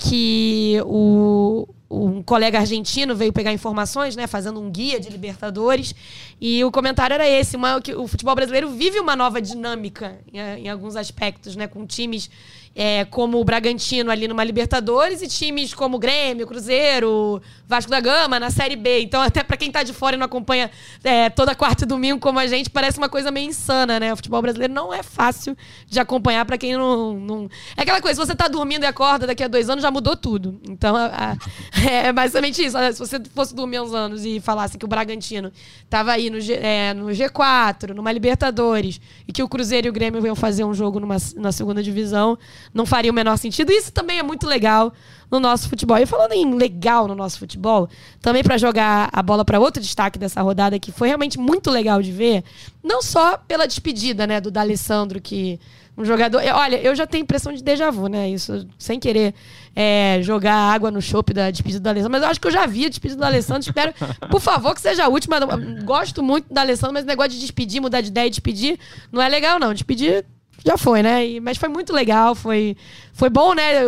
que o um colega argentino veio pegar informações, né, fazendo um guia de Libertadores, e o comentário era esse, uma, que o futebol brasileiro vive uma nova dinâmica em, em alguns aspectos, né, com times é, como o Bragantino ali numa Libertadores e times como Grêmio, Cruzeiro, Vasco da Gama na Série B. Então, até para quem tá de fora e não acompanha é, toda quarta e domingo como a gente, parece uma coisa meio insana, né? O futebol brasileiro não é fácil de acompanhar para quem não, não, É aquela coisa, se você tá dormindo e acorda daqui a dois anos, já mudou tudo. Então, a, a, é basicamente isso. Se você fosse dormir uns anos e falasse que o Bragantino tava aí no, G, é, no G4, numa Libertadores, e que o Cruzeiro e o Grêmio iam fazer um jogo numa, na segunda divisão não faria o menor sentido. Isso também é muito legal no nosso futebol. E falando em legal no nosso futebol, também para jogar a bola para outro destaque dessa rodada que foi realmente muito legal de ver, não só pela despedida, né, do D'Alessandro que um jogador, olha, eu já tenho impressão de déjà vu, né? Isso sem querer é, jogar água no chope da despedida do Alessandro, mas eu acho que eu já vi a despedida do Alessandro. Espero, por favor, que seja a última. Gosto muito do Alessandro, mas o negócio de despedir, mudar de ideia e despedir, não é legal, não. Despedir já foi, né? E, mas foi muito legal, foi, foi bom, né?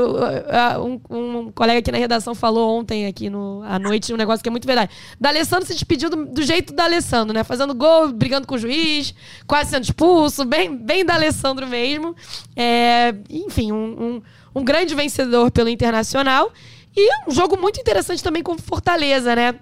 Um, um, colega aqui na redação falou ontem, aqui no, à noite, um negócio que é muito verdade. Da Alessandro se despediu do, do jeito da Alessandro, né? Fazendo gol, brigando com o juiz, quase sendo expulso, bem, bem da Alessandro mesmo. É, enfim, um, um, um grande vencedor pelo Internacional. E um jogo muito interessante também com Fortaleza, né?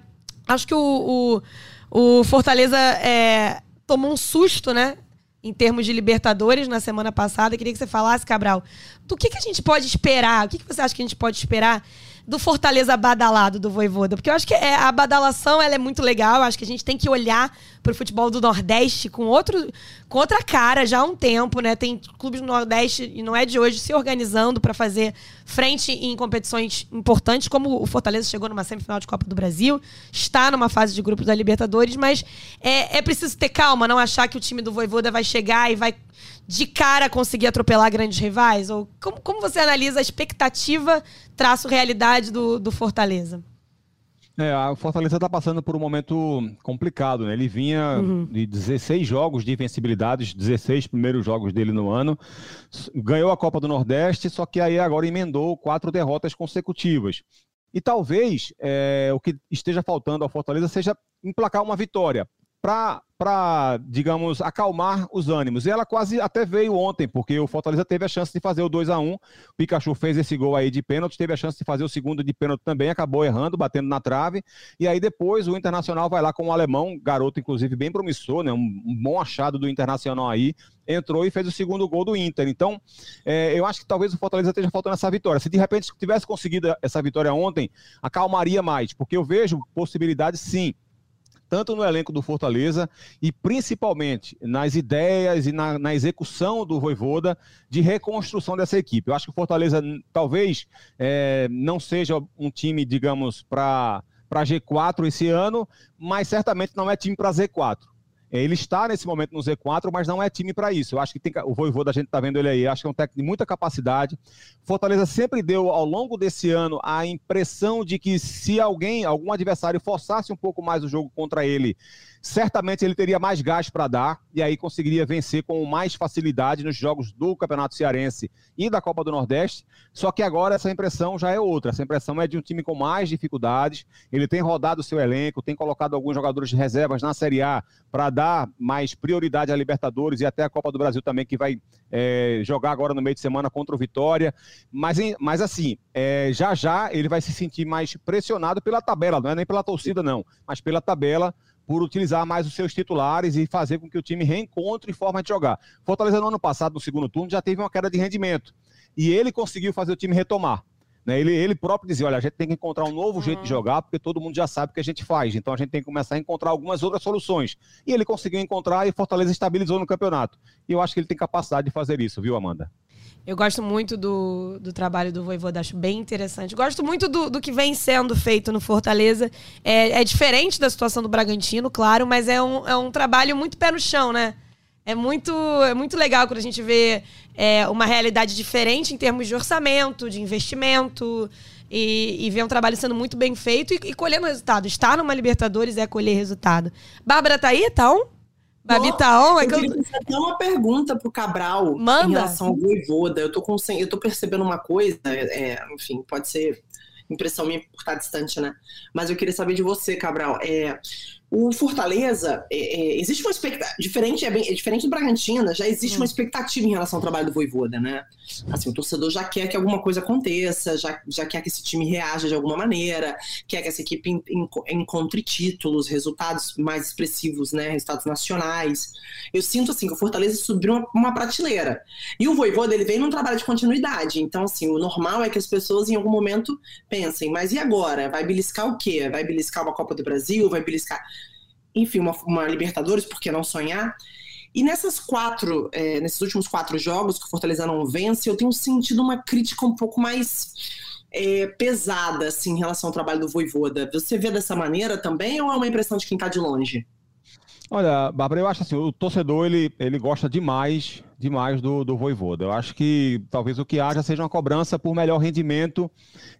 Acho que o, o, o Fortaleza é, tomou um susto, né? Em termos de Libertadores na semana passada. Queria que você falasse, Cabral, do que, que a gente pode esperar? O que, que você acha que a gente pode esperar do Fortaleza badalado do Voivoda? Porque eu acho que é, a badalação ela é muito legal. Eu acho que a gente tem que olhar para o futebol do Nordeste com, outro, com outra cara já há um tempo, né? Tem clubes do Nordeste, e não é de hoje, se organizando para fazer frente em competições importantes, como o Fortaleza chegou numa semifinal de Copa do Brasil, está numa fase de grupos da Libertadores, mas é, é preciso ter calma, não achar que o time do Voivoda vai chegar e vai de cara conseguir atropelar grandes rivais? Ou como, como você analisa a expectativa traço realidade do, do Fortaleza? É, o Fortaleza está passando por um momento complicado, né? Ele vinha uhum. de 16 jogos de invencibilidade, 16 primeiros jogos dele no ano, ganhou a Copa do Nordeste, só que aí agora emendou quatro derrotas consecutivas. E talvez é, o que esteja faltando ao Fortaleza seja emplacar uma vitória para, digamos, acalmar os ânimos. E ela quase até veio ontem, porque o Fortaleza teve a chance de fazer o 2 a 1 O Pikachu fez esse gol aí de pênalti, teve a chance de fazer o segundo de pênalti também, acabou errando, batendo na trave. E aí depois o Internacional vai lá com o alemão, garoto inclusive bem promissor, né? Um, um bom achado do Internacional aí, entrou e fez o segundo gol do Inter. Então, é, eu acho que talvez o Fortaleza esteja faltando essa vitória. Se de repente tivesse conseguido essa vitória ontem, acalmaria mais, porque eu vejo possibilidades sim tanto no elenco do Fortaleza e principalmente nas ideias e na, na execução do Voivoda de reconstrução dessa equipe. Eu acho que o Fortaleza talvez é, não seja um time, digamos, para G4 esse ano, mas certamente não é time para Z4. Ele está nesse momento no Z4, mas não é time para isso. Eu acho que tem o Voivô da gente está vendo ele aí, acho que é um técnico de muita capacidade. Fortaleza sempre deu ao longo desse ano a impressão de que se alguém, algum adversário forçasse um pouco mais o jogo contra ele, certamente ele teria mais gás para dar e aí conseguiria vencer com mais facilidade nos jogos do Campeonato Cearense e da Copa do Nordeste. Só que agora essa impressão já é outra. Essa impressão é de um time com mais dificuldades. Ele tem rodado o seu elenco, tem colocado alguns jogadores de reservas na Série A para dar mais prioridade à Libertadores e até a Copa do Brasil também, que vai é, jogar agora no meio de semana contra o Vitória. Mas, mas assim, é, já já ele vai se sentir mais pressionado pela tabela, não é nem pela torcida, não, mas pela tabela por utilizar mais os seus titulares e fazer com que o time reencontre forma de jogar. Fortaleza no ano passado, no segundo turno, já teve uma queda de rendimento. E ele conseguiu fazer o time retomar. Né? Ele, ele próprio dizia: olha, a gente tem que encontrar um novo uhum. jeito de jogar, porque todo mundo já sabe o que a gente faz. Então a gente tem que começar a encontrar algumas outras soluções. E ele conseguiu encontrar e Fortaleza estabilizou no campeonato. E eu acho que ele tem capacidade de fazer isso, viu, Amanda? Eu gosto muito do, do trabalho do Voivoda, acho bem interessante. Gosto muito do, do que vem sendo feito no Fortaleza. É, é diferente da situação do Bragantino, claro, mas é um, é um trabalho muito pé no chão, né? É muito, é muito legal quando a gente vê é, uma realidade diferente em termos de orçamento, de investimento, e, e ver um trabalho sendo muito bem feito e, e colhendo resultado. Estar numa Libertadores é colher resultado. Bárbara tá aí, tá on? Babi tá on? É eu queria fazer uma pergunta pro Cabral Manda. em relação ao Voivoda. Eu tô, com, eu tô percebendo uma coisa, é, enfim, pode ser impressão minha por estar distante, né? Mas eu queria saber de você, Cabral. É, o Fortaleza, é, é, existe uma expectativa. Diferente, é, bem, é diferente do Bragantino, já existe hum. uma expectativa em relação ao trabalho do Voivoda, né? Assim, o torcedor já quer que alguma coisa aconteça, já, já quer que esse time reaja de alguma maneira, quer que essa equipe encontre títulos, resultados mais expressivos, né? Resultados nacionais. Eu sinto assim que o Fortaleza subiu uma, uma prateleira. E o Voivoda, ele vem num trabalho de continuidade. Então, assim, o normal é que as pessoas em algum momento pensem, mas e agora? Vai beliscar o quê? Vai beliscar uma Copa do Brasil? Vai beliscar enfim, uma, uma Libertadores, por que não sonhar? E nessas quatro, é, nesses últimos quatro jogos que o Fortaleza não vence, eu tenho sentido uma crítica um pouco mais é, pesada assim, em relação ao trabalho do Voivoda. Você vê dessa maneira também ou é uma impressão de quem está de longe? Olha, Bárbara, eu acho assim, o torcedor ele, ele gosta demais, demais do, do Voivoda. Eu acho que talvez o que haja seja uma cobrança por melhor rendimento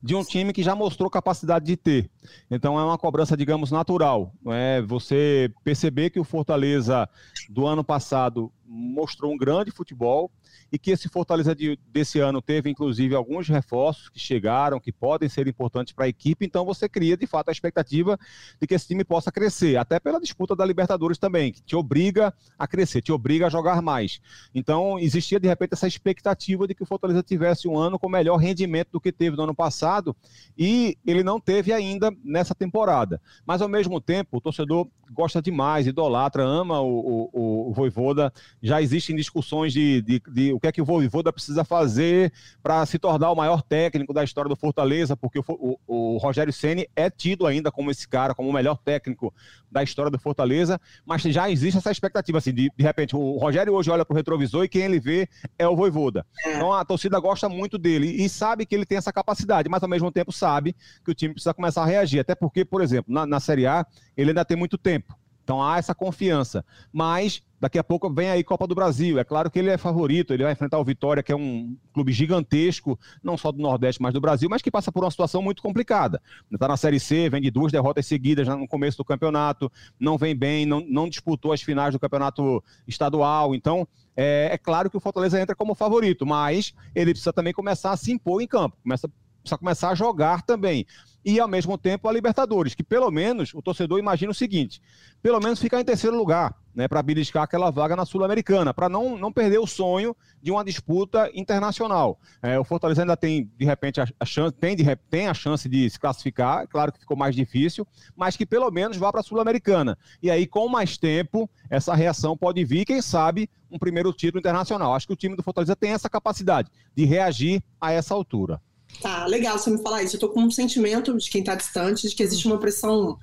de um time que já mostrou capacidade de ter. Então é uma cobrança, digamos, natural. É você perceber que o Fortaleza do ano passado mostrou um grande futebol, e que esse Fortaleza de, desse ano teve, inclusive, alguns reforços que chegaram, que podem ser importantes para a equipe, então você cria, de fato, a expectativa de que esse time possa crescer, até pela disputa da Libertadores também, que te obriga a crescer, te obriga a jogar mais. Então, existia, de repente, essa expectativa de que o Fortaleza tivesse um ano com melhor rendimento do que teve no ano passado, e ele não teve ainda nessa temporada. Mas, ao mesmo tempo, o torcedor gosta demais, idolatra, ama o, o, o Voivoda, já existem discussões de, de, de o que é que o Voivoda precisa fazer para se tornar o maior técnico da história do Fortaleza, porque o, o, o Rogério Ceni é tido ainda como esse cara, como o melhor técnico da história do Fortaleza, mas já existe essa expectativa, assim, de, de repente, o Rogério hoje olha para o retrovisor e quem ele vê é o Voivoda. É. Então a torcida gosta muito dele e sabe que ele tem essa capacidade, mas ao mesmo tempo sabe que o time precisa começar a reagir, até porque, por exemplo, na, na Série A, ele ainda tem muito tempo. Então há essa confiança. Mas daqui a pouco vem aí Copa do Brasil. É claro que ele é favorito, ele vai enfrentar o Vitória, que é um clube gigantesco, não só do Nordeste, mas do Brasil, mas que passa por uma situação muito complicada. Está na Série C, vem de duas derrotas seguidas no começo do campeonato, não vem bem, não, não disputou as finais do campeonato estadual. Então, é, é claro que o Fortaleza entra como favorito, mas ele precisa também começar a se impor em campo, começa, precisa começar a jogar também e, ao mesmo tempo, a Libertadores, que pelo menos o torcedor imagina o seguinte: pelo menos ficar em terceiro lugar, né, para beliscar aquela vaga na Sul-Americana, para não, não perder o sonho de uma disputa internacional. É, o Fortaleza ainda tem, de repente, a, a chance, tem, de, tem a chance de se classificar, claro que ficou mais difícil, mas que pelo menos vá para a Sul-Americana. E aí, com mais tempo, essa reação pode vir, quem sabe, um primeiro título internacional. Acho que o time do Fortaleza tem essa capacidade de reagir a essa altura. Tá, legal você me falar isso. Eu tô com um sentimento de quem tá distante, de que existe uma pressão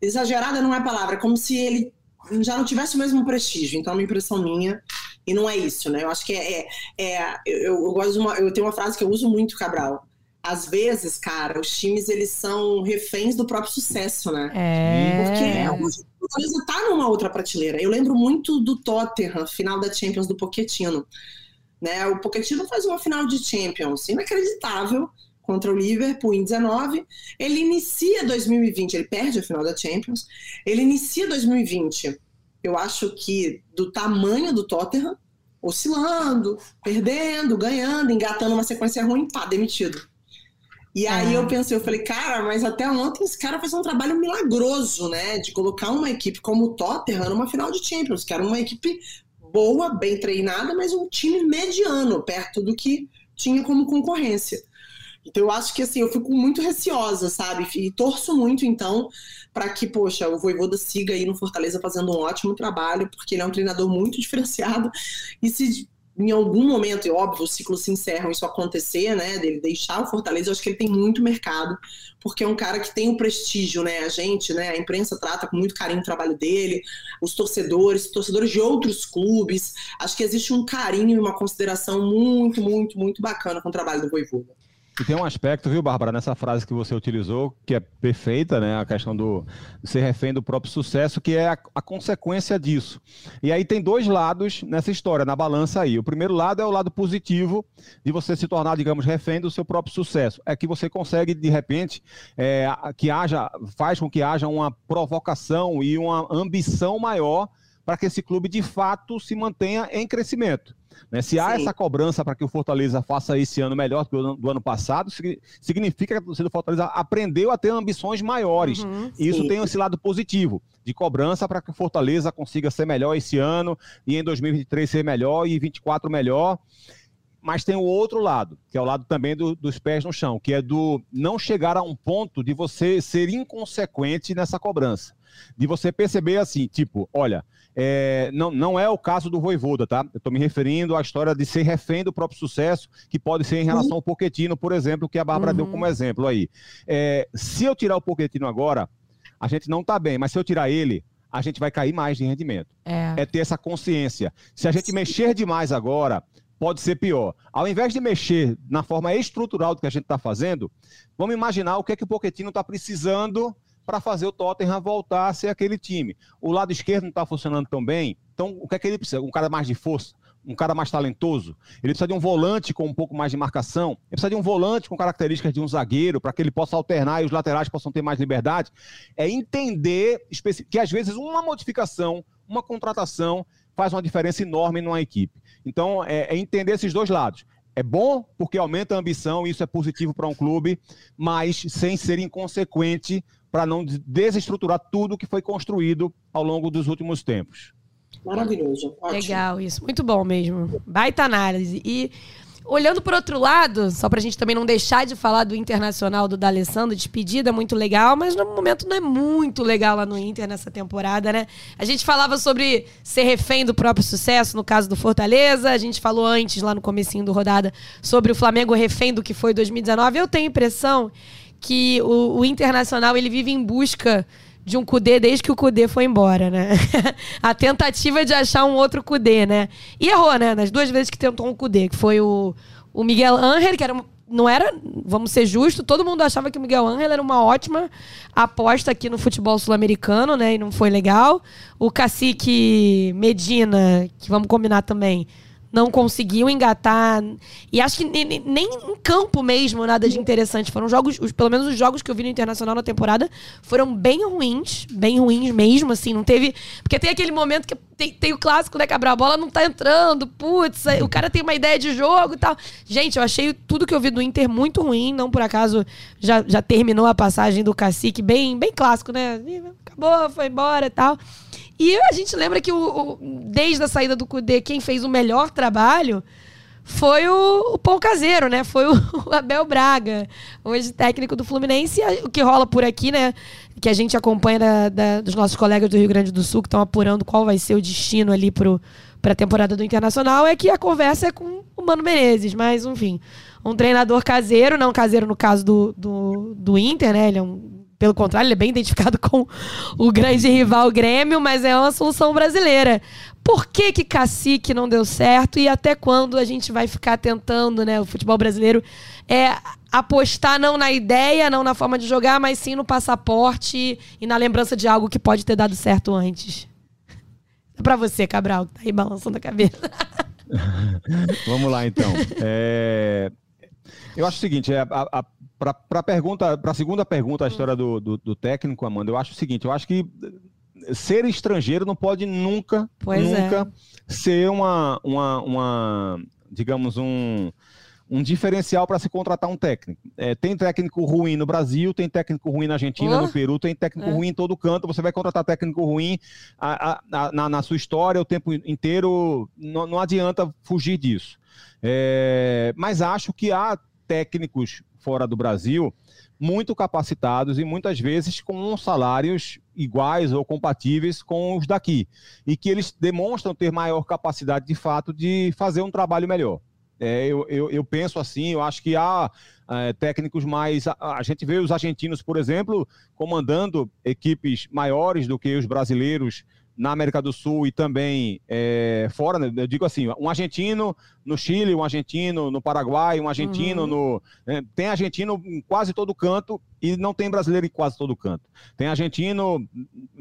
exagerada, não é a palavra, é como se ele já não tivesse o mesmo prestígio. Então, é uma impressão minha. E não é isso, né? Eu acho que é. é, é eu, eu, gosto de uma. Eu tenho uma frase que eu uso muito, Cabral. Às vezes, cara, os times eles são reféns do próprio sucesso, né? É. Porque o Fortaleza tá numa outra prateleira. Eu lembro muito do Tottenham, final da Champions do Pochettino. Né? O Pochettino faz uma final de Champions inacreditável contra o Liverpool em 19. Ele inicia 2020, ele perde a final da Champions. Ele inicia 2020, eu acho que do tamanho do Tottenham, oscilando, perdendo, ganhando, engatando uma sequência ruim, pá, demitido. E aí é. eu pensei, eu falei, cara, mas até ontem esse cara fez um trabalho milagroso, né? De colocar uma equipe como o Tottenham numa final de Champions, que era uma equipe boa, bem treinada, mas um time mediano, perto do que tinha como concorrência. Então eu acho que assim, eu fico muito receosa, sabe? E torço muito, então, para que, poxa, o Voivoda siga aí no Fortaleza fazendo um ótimo trabalho, porque ele é um treinador muito diferenciado. E se em algum momento, e óbvio, o ciclo se encerra, isso acontecer, né, dele deixar o Fortaleza, eu acho que ele tem muito mercado, porque é um cara que tem o prestígio, né, a gente, né, a imprensa trata com muito carinho o trabalho dele, os torcedores, torcedores de outros clubes, acho que existe um carinho e uma consideração muito, muito, muito bacana com o trabalho do Voivoda. E tem um aspecto, viu, Bárbara, nessa frase que você utilizou, que é perfeita, né? A questão do ser refém do próprio sucesso, que é a, a, consequência disso. E aí tem dois lados nessa história, na balança aí. O primeiro lado é o lado positivo de você se tornar, digamos, refém do seu próprio sucesso. É que você consegue, de repente, é, que haja, faz com que haja uma provocação e uma ambição maior para que esse clube de fato se mantenha em crescimento. Né? Se há Sim. essa cobrança para que o Fortaleza faça esse ano melhor do que o do ano passado, significa que a torcida do Fortaleza aprendeu a ter ambições maiores. Uhum, e isso tem esse lado positivo, de cobrança para que o Fortaleza consiga ser melhor esse ano, e em 2023 ser melhor, e 2024 melhor. Mas tem o outro lado, que é o lado também do, dos pés no chão, que é do não chegar a um ponto de você ser inconsequente nessa cobrança. De você perceber assim, tipo, olha, é, não, não é o caso do Voivoda, tá? Eu estou me referindo à história de ser refém do próprio sucesso, que pode ser em relação uhum. ao Poquetino, por exemplo, que a Bárbara uhum. deu como exemplo aí. É, se eu tirar o Poquetino agora, a gente não está bem, mas se eu tirar ele, a gente vai cair mais de rendimento. É, é ter essa consciência. Se a gente mexer demais agora, pode ser pior. Ao invés de mexer na forma estrutural do que a gente está fazendo, vamos imaginar o que é que o Poquetino está precisando para fazer o Tottenham voltar a ser aquele time. O lado esquerdo não está funcionando tão bem, então o que é que ele precisa? Um cara mais de força, um cara mais talentoso. Ele precisa de um volante com um pouco mais de marcação. Ele precisa de um volante com características de um zagueiro, para que ele possa alternar e os laterais possam ter mais liberdade. É entender que às vezes uma modificação, uma contratação faz uma diferença enorme numa equipe. Então, é, é entender esses dois lados. É bom porque aumenta a ambição, e isso é positivo para um clube, mas sem ser inconsequente para não desestruturar tudo que foi construído ao longo dos últimos tempos. Maravilhoso. Ótimo. Legal, isso. Muito bom mesmo. Baita análise. E olhando por outro lado, só para a gente também não deixar de falar do Internacional do D'Alessandro, despedida muito legal, mas no momento não é muito legal lá no Inter nessa temporada, né? A gente falava sobre ser refém do próprio sucesso, no caso do Fortaleza, a gente falou antes, lá no comecinho do rodada, sobre o Flamengo refém do que foi 2019. Eu tenho a impressão que o, o Internacional ele vive em busca de um Cudê desde que o Cudê foi embora, né? a tentativa de achar um outro Cudê, né? E errou, né? Nas duas vezes que tentou um Cudê, que foi o, o Miguel Ángel, que era não era, vamos ser justos, todo mundo achava que o Miguel Ángel era uma ótima aposta aqui no futebol sul-americano, né? E não foi legal. O Cacique Medina, que vamos combinar também, não conseguiu engatar. E acho que nem, nem em campo mesmo nada de interessante. Foram jogos, os, pelo menos os jogos que eu vi no Internacional na temporada foram bem ruins, bem ruins mesmo, assim. Não teve. Porque tem aquele momento que tem, tem o clássico, né, Cabral? A bola não tá entrando, putz, o cara tem uma ideia de jogo e tal. Gente, eu achei tudo que eu vi do Inter muito ruim. Não por acaso já, já terminou a passagem do cacique, bem, bem clássico, né? Acabou, foi embora e tal. E a gente lembra que o, o, desde a saída do Cudê, quem fez o melhor trabalho foi o, o Paul Caseiro, né? Foi o, o, Abel Braga, hoje técnico do Fluminense. E o que rola por aqui, né? Que a gente acompanha da, da, dos nossos colegas do Rio Grande do Sul, que estão apurando qual vai ser o destino ali para a temporada do Internacional, é que a conversa é com o Mano Menezes. Mas, enfim, um treinador caseiro, não caseiro no caso do, do, do Inter, né? Ele é um pelo contrário, ele é bem identificado com o grande rival Grêmio, mas é uma solução brasileira. Por que que Cacique não deu certo e até quando a gente vai ficar tentando, né, o futebol brasileiro é apostar não na ideia, não na forma de jogar, mas sim no passaporte e na lembrança de algo que pode ter dado certo antes. É para você, Cabral, que tá aí balançando a cabeça. Vamos lá, então. É... Eu acho o seguinte, é, a, a para a pergunta, para a segunda pergunta, a história do, do, do, técnico, Amanda, eu acho o seguinte, eu acho que ser estrangeiro não pode nunca, pois nunca é. ser uma, uma, uma, digamos, um, um diferencial para se contratar um técnico. É, tem técnico ruim no Brasil, tem técnico ruim na Argentina, oh. no Peru, tem técnico é. ruim em todo canto. Você vai contratar técnico ruim a, a, a, na, na, sua história o tempo inteiro. Não, não adianta fugir disso. É, mas acho que há técnicos fora do Brasil muito capacitados e muitas vezes com salários iguais ou compatíveis com os daqui. E que eles demonstram ter maior capacidade de fato de fazer um trabalho melhor. É, eu, eu, eu, penso assim, eu acho que há é, técnicos mais. A, a, gente vê os argentinos, por exemplo, comandando equipes maiores do que os brasileiros na América do Sul e também é, fora, né? eu digo assim, um argentino no Chile, um argentino no Paraguai, um argentino uhum. no. É, tem argentino em quase todo canto e não tem brasileiro em quase todo canto. Tem argentino,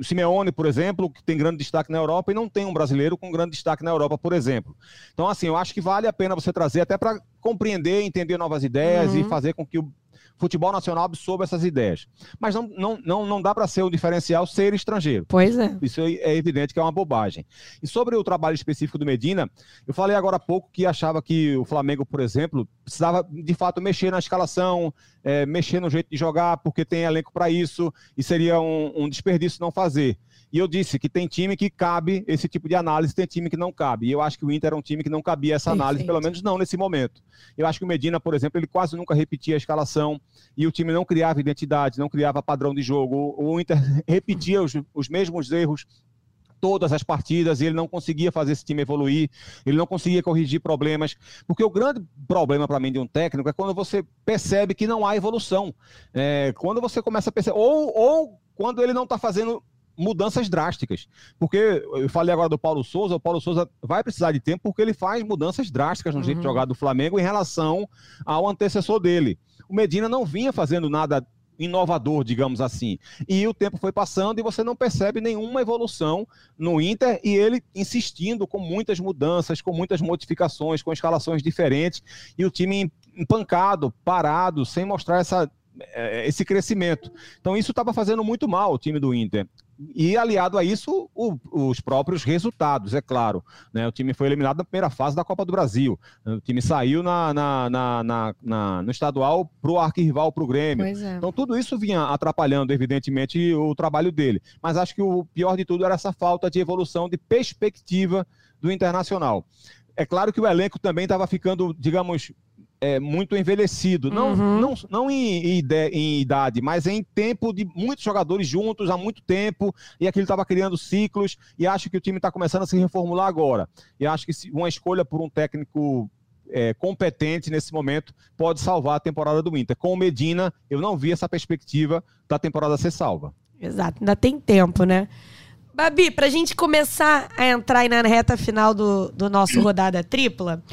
Simeone, por exemplo, que tem grande destaque na Europa e não tem um brasileiro com grande destaque na Europa, por exemplo. Então, assim, eu acho que vale a pena você trazer até para compreender, entender novas ideias uhum. e fazer com que o futebol nacional absorva essas ideias. Mas não, não, não, não dá para ser o diferencial ser estrangeiro. Pois é. Isso é evidente que é uma bobagem. E sobre o trabalho específico do Medina, eu falei agora há pouco que achava que o Flamengo, por exemplo, precisava de fato mexer na escalação, é, mexer no jeito de jogar, porque tem elenco para isso, e seria um, um desperdício não fazer. E eu disse que tem time que cabe esse tipo de análise, tem time que não cabe. E eu acho que o Inter é um time que não cabia essa análise, Perfeito. pelo menos não nesse momento. Eu acho que o Medina, por exemplo, ele quase nunca repetia a escalação e o time não criava identidade, não criava padrão de jogo. O Inter repetia os, os mesmos erros todas as partidas e ele não conseguia fazer esse time evoluir, ele não conseguia corrigir problemas, porque o grande problema para mim de um técnico é quando você percebe que não há evolução, é, quando você começa a perceber, ou, ou quando ele não está fazendo mudanças drásticas. Porque eu falei agora do Paulo Souza, o Paulo Souza vai precisar de tempo porque ele faz mudanças drásticas no uhum. jeito de uhum. jogar do Flamengo em relação ao antecessor dele. O Medina não vinha fazendo nada inovador, digamos assim. E o tempo foi passando e você não percebe nenhuma evolução no Inter e ele insistindo com muitas mudanças, com muitas modificações, com escalações diferentes e o time empancado, parado, sem mostrar essa é, esse crescimento. Então isso estava fazendo muito mal o time do Inter. E aliado a isso, o, os próprios resultados, é claro. Né? O time foi eliminado na primeira fase da Copa do Brasil. O time saiu na, na, na, na no estadual para o arquirrival, para o Grêmio. É. Então, tudo isso vinha atrapalhando, evidentemente, o trabalho dele. Mas acho que o pior de tudo era essa falta de evolução, de perspectiva do Internacional. É claro que o elenco também estava ficando, digamos, é, muito envelhecido. Não, uhum. não, não em, em, idade, mas em tempo de muitos jogadores juntos há muito tempo, e aquilo estava criando ciclos, e acho que o time está começando a se reformular agora. E acho que uma escolha por um técnico é, competente nesse momento pode salvar a temporada do Inter. Com o Medina, eu não vi essa perspectiva da temporada ser salva. Exato, ainda tem tempo, né? Babi, para a gente começar a entrar aí na reta final do, do nosso rodada tripla,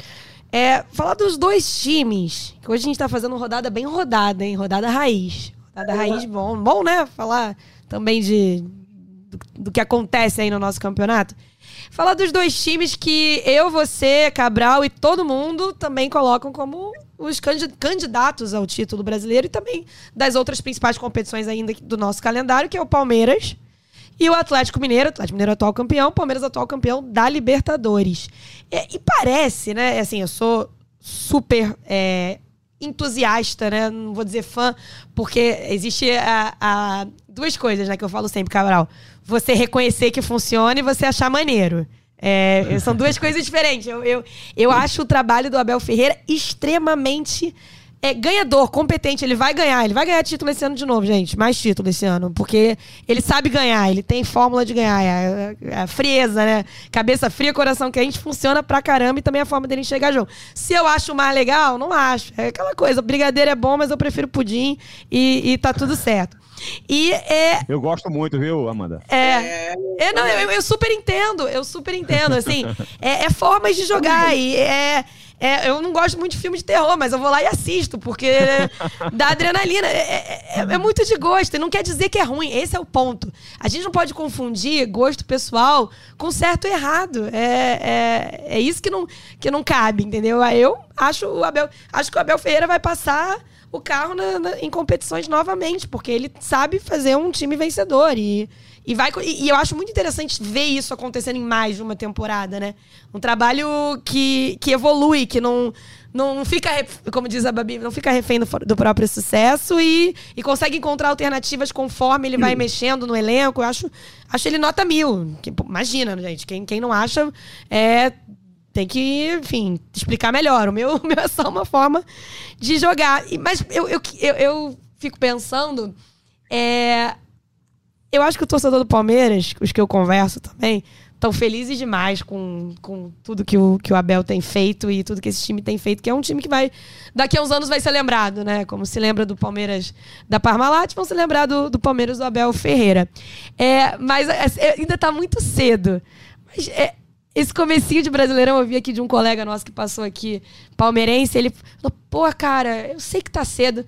é, falar dos dois times. Que hoje a gente tá fazendo rodada bem rodada, hein? Rodada raiz. Rodada raiz bom. Bom, né? Falar também de do, do, que acontece aí no nosso campeonato. Falar dos dois times que eu, você, Cabral e todo mundo também colocam como os candidatos ao título brasileiro e também das outras principais competições ainda do nosso calendário, que é o Palmeiras e o Atlético Mineiro, Atlético Mineiro atual campeão, Palmeiras atual campeão da Libertadores. E, e parece, né? Assim, eu sou super é, entusiasta, né? Não vou dizer fã, porque existe a, a, duas coisas, né? Que eu falo sempre, Cabral. Você reconhecer que funciona e você achar maneiro. É, são duas coisas diferentes. Eu, eu, eu acho o trabalho do Abel Ferreira extremamente é ganhador, competente, ele vai ganhar. Ele vai ganhar título esse ano de novo, gente. Mais título esse ano. Porque ele sabe ganhar, ele tem fórmula de ganhar. É, é, a frieza, né? Cabeça fria, coração quente, funciona pra caramba e também a forma dele enxergar jogo. Se eu acho mais legal, não acho. É aquela coisa, brigadeiro é bom, mas eu prefiro pudim e, e tá tudo certo. E é. Eu gosto muito, viu, Amanda? É. é não, eu, eu super entendo, eu super entendo. Assim, é, é formas de jogar e é. É, eu não gosto muito de filme de terror, mas eu vou lá e assisto, porque dá adrenalina. É, é, é, é, muito de gosto, e não quer dizer que é ruim. Esse é o ponto. A gente não pode confundir gosto pessoal com certo e errado. É, é, é isso que não, que não cabe, entendeu? Eu acho o Abel. Acho que o Abel Ferreira vai passar o carro na, na, em competições novamente, porque ele sabe fazer um time vencedor. E e, vai, e, e, eu acho muito interessante ver isso acontecendo em mais de uma temporada, né? Um trabalho que, que evolui, que não, não fica, como diz a Babi, não fica refém do, do próprio sucesso e, e consegue encontrar alternativas conforme ele vai uhum. mexendo no elenco. Eu acho, acho ele nota mil. Que, imagina, gente. Quem, quem não acha é tem que, enfim, explicar melhor. O meu, o meu é só uma forma de jogar. Mas eu, eu, eu, eu fico pensando. É, eu acho que o torcedor do Palmeiras, os que eu converso também, estão felizes demais com, com tudo que o, que o Abel tem feito e tudo que esse time tem feito, que é um time que vai, daqui a uns anos vai ser lembrado, né? Como se lembra do Palmeiras da Parmalat, vão se lembrar do, do Palmeiras do Abel Ferreira. É, mas é, é ainda está muito cedo. Mas é, esse comecinho de Brasileirão, eu vi aqui de um colega nosso que passou aqui, palmeirense, ele falou, pô, cara, eu sei que tá cedo,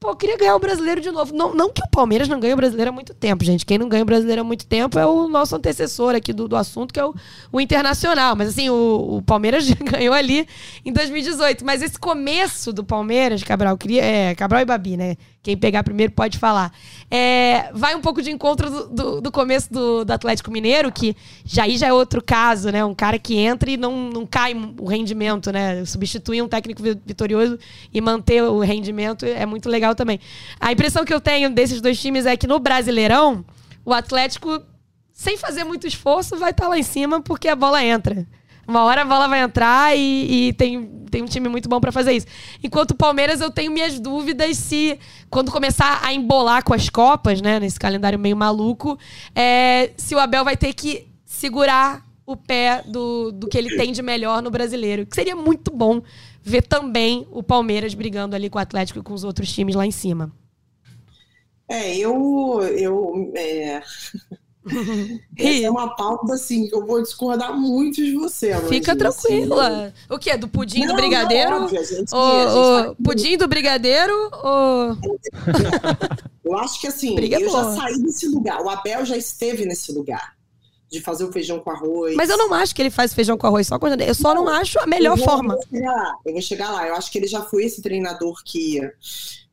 Pô, eu queria ganhar o brasileiro de novo. Não, não que o Palmeiras não ganhe o brasileiro há muito tempo, gente. Quem não ganha o brasileiro há muito tempo é o nosso antecessor aqui do, do assunto, que é o, o Internacional. Mas assim, o, o Palmeiras ganhou ali em 2018. Mas esse começo do Palmeiras, Cabral, queria. É, Cabral e Babi, né? Quem pegar primeiro pode falar. É, vai um pouco de encontro do, do, do começo do, do, Atlético Mineiro, que já aí já é outro caso, né? Um cara que entra e não, não cai o rendimento, né? Substituir um técnico vitorioso e manter o rendimento é muito legal também. A impressão que eu tenho desses dois times é que no Brasileirão, o Atlético, sem fazer muito esforço, vai estar tá lá em cima porque a bola entra. Uma hora a bola vai entrar e, e tem, tem um time muito bom para fazer isso. Enquanto o Palmeiras, eu tenho minhas dúvidas se, quando começar a embolar com as Copas, né, nesse calendário meio maluco, é, se o Abel vai ter que segurar o pé do, do que ele tem de melhor no brasileiro. Que seria muito bom ver também o Palmeiras brigando ali com o Atlético e com os outros times lá em cima. É, eu. eu é... Essa é uma pauta assim que eu vou discordar muito de você. Fica tranquila. Assim. O que? Do pudim não, do brigadeiro? Não, óbvio, gente, o, o pudim do brigadeiro? Eu acho que assim, Briga eu boa. já saí desse lugar. O Abel já esteve nesse lugar. De fazer o feijão com arroz. Mas eu não acho que ele faz feijão com arroz só com Eu só não, não acho a melhor eu vou, forma. Eu vou, chegar lá, eu vou chegar lá. Eu acho que ele já foi esse treinador que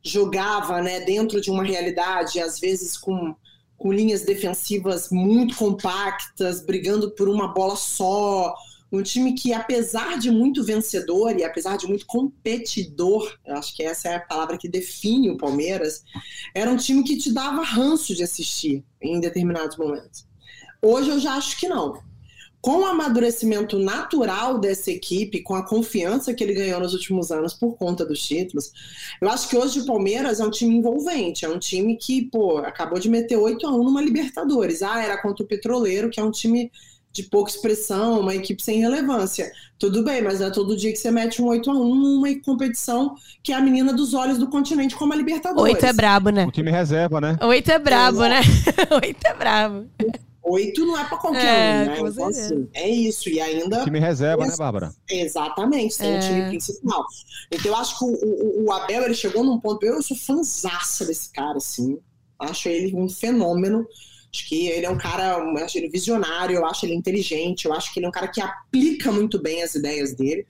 jogava né, dentro de uma realidade, às vezes com com linhas defensivas muito compactas, brigando por uma bola só. Um time que, apesar de muito vencedor e apesar de muito competidor, eu acho que essa é a palavra que define o Palmeiras, era um time que te dava ranço de assistir em determinados momentos. Hoje eu já acho que não com o amadurecimento natural dessa equipe, com a confiança que ele ganhou nos últimos anos por conta dos títulos, eu acho que hoje o Palmeiras é um time envolvente, é um time que, pô, acabou de meter 8 a 1 numa Libertadores. Ah, era contra o Petroleiro, que é um time de pouca expressão, uma equipe sem relevância. Tudo bem, mas é todo dia que você mete um 8 a 1 numa competição que é a menina dos olhos do continente como a Libertadores. Oito é brabo, né? O time reserva, né? Oito é brabo, é, né? Oito é brabo. Oito não é para qualquer é, um, né? Então, assim, é isso. E ainda. Time reserva, né, Bárbara? Exatamente, tem é. o time principal. Então eu acho que o, o, o, Abel ele chegou num ponto. Eu sou fãzaça desse cara, assim. Acho ele um fenômeno. Acho que ele é um cara, acho ele visionário, eu acho ele inteligente, eu acho que ele é um cara que aplica muito bem as ideias dele.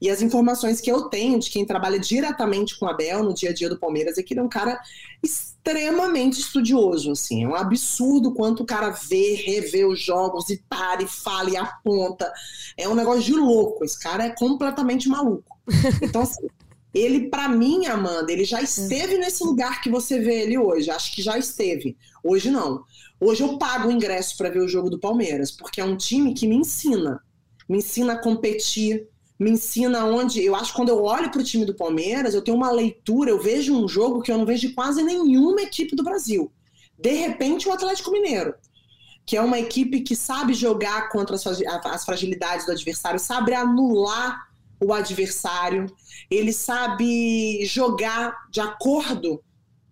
E as informações que eu tenho de quem trabalha diretamente com o Abel no dia a dia do Palmeiras é que ele é um cara extremamente estudioso, assim. É um absurdo quanto o cara vê, revê os jogos e para e fala e aponta. É um negócio de louco. Esse cara é completamente maluco. Então, assim, ele, para mim, Amanda, ele já esteve nesse lugar que você vê ele hoje. Acho que já esteve. Hoje não. Hoje eu pago o ingresso para ver o jogo do Palmeiras, porque é um time que me ensina. Me ensina a competir, me ensina onde. Eu acho que quando eu olho para o time do Palmeiras, eu tenho uma leitura, eu vejo um jogo que eu não vejo de quase nenhuma equipe do Brasil. De repente, o Atlético Mineiro, que é uma equipe que sabe jogar contra as, fragilidades do adversário, sabe anular o adversário, ele sabe jogar de acordo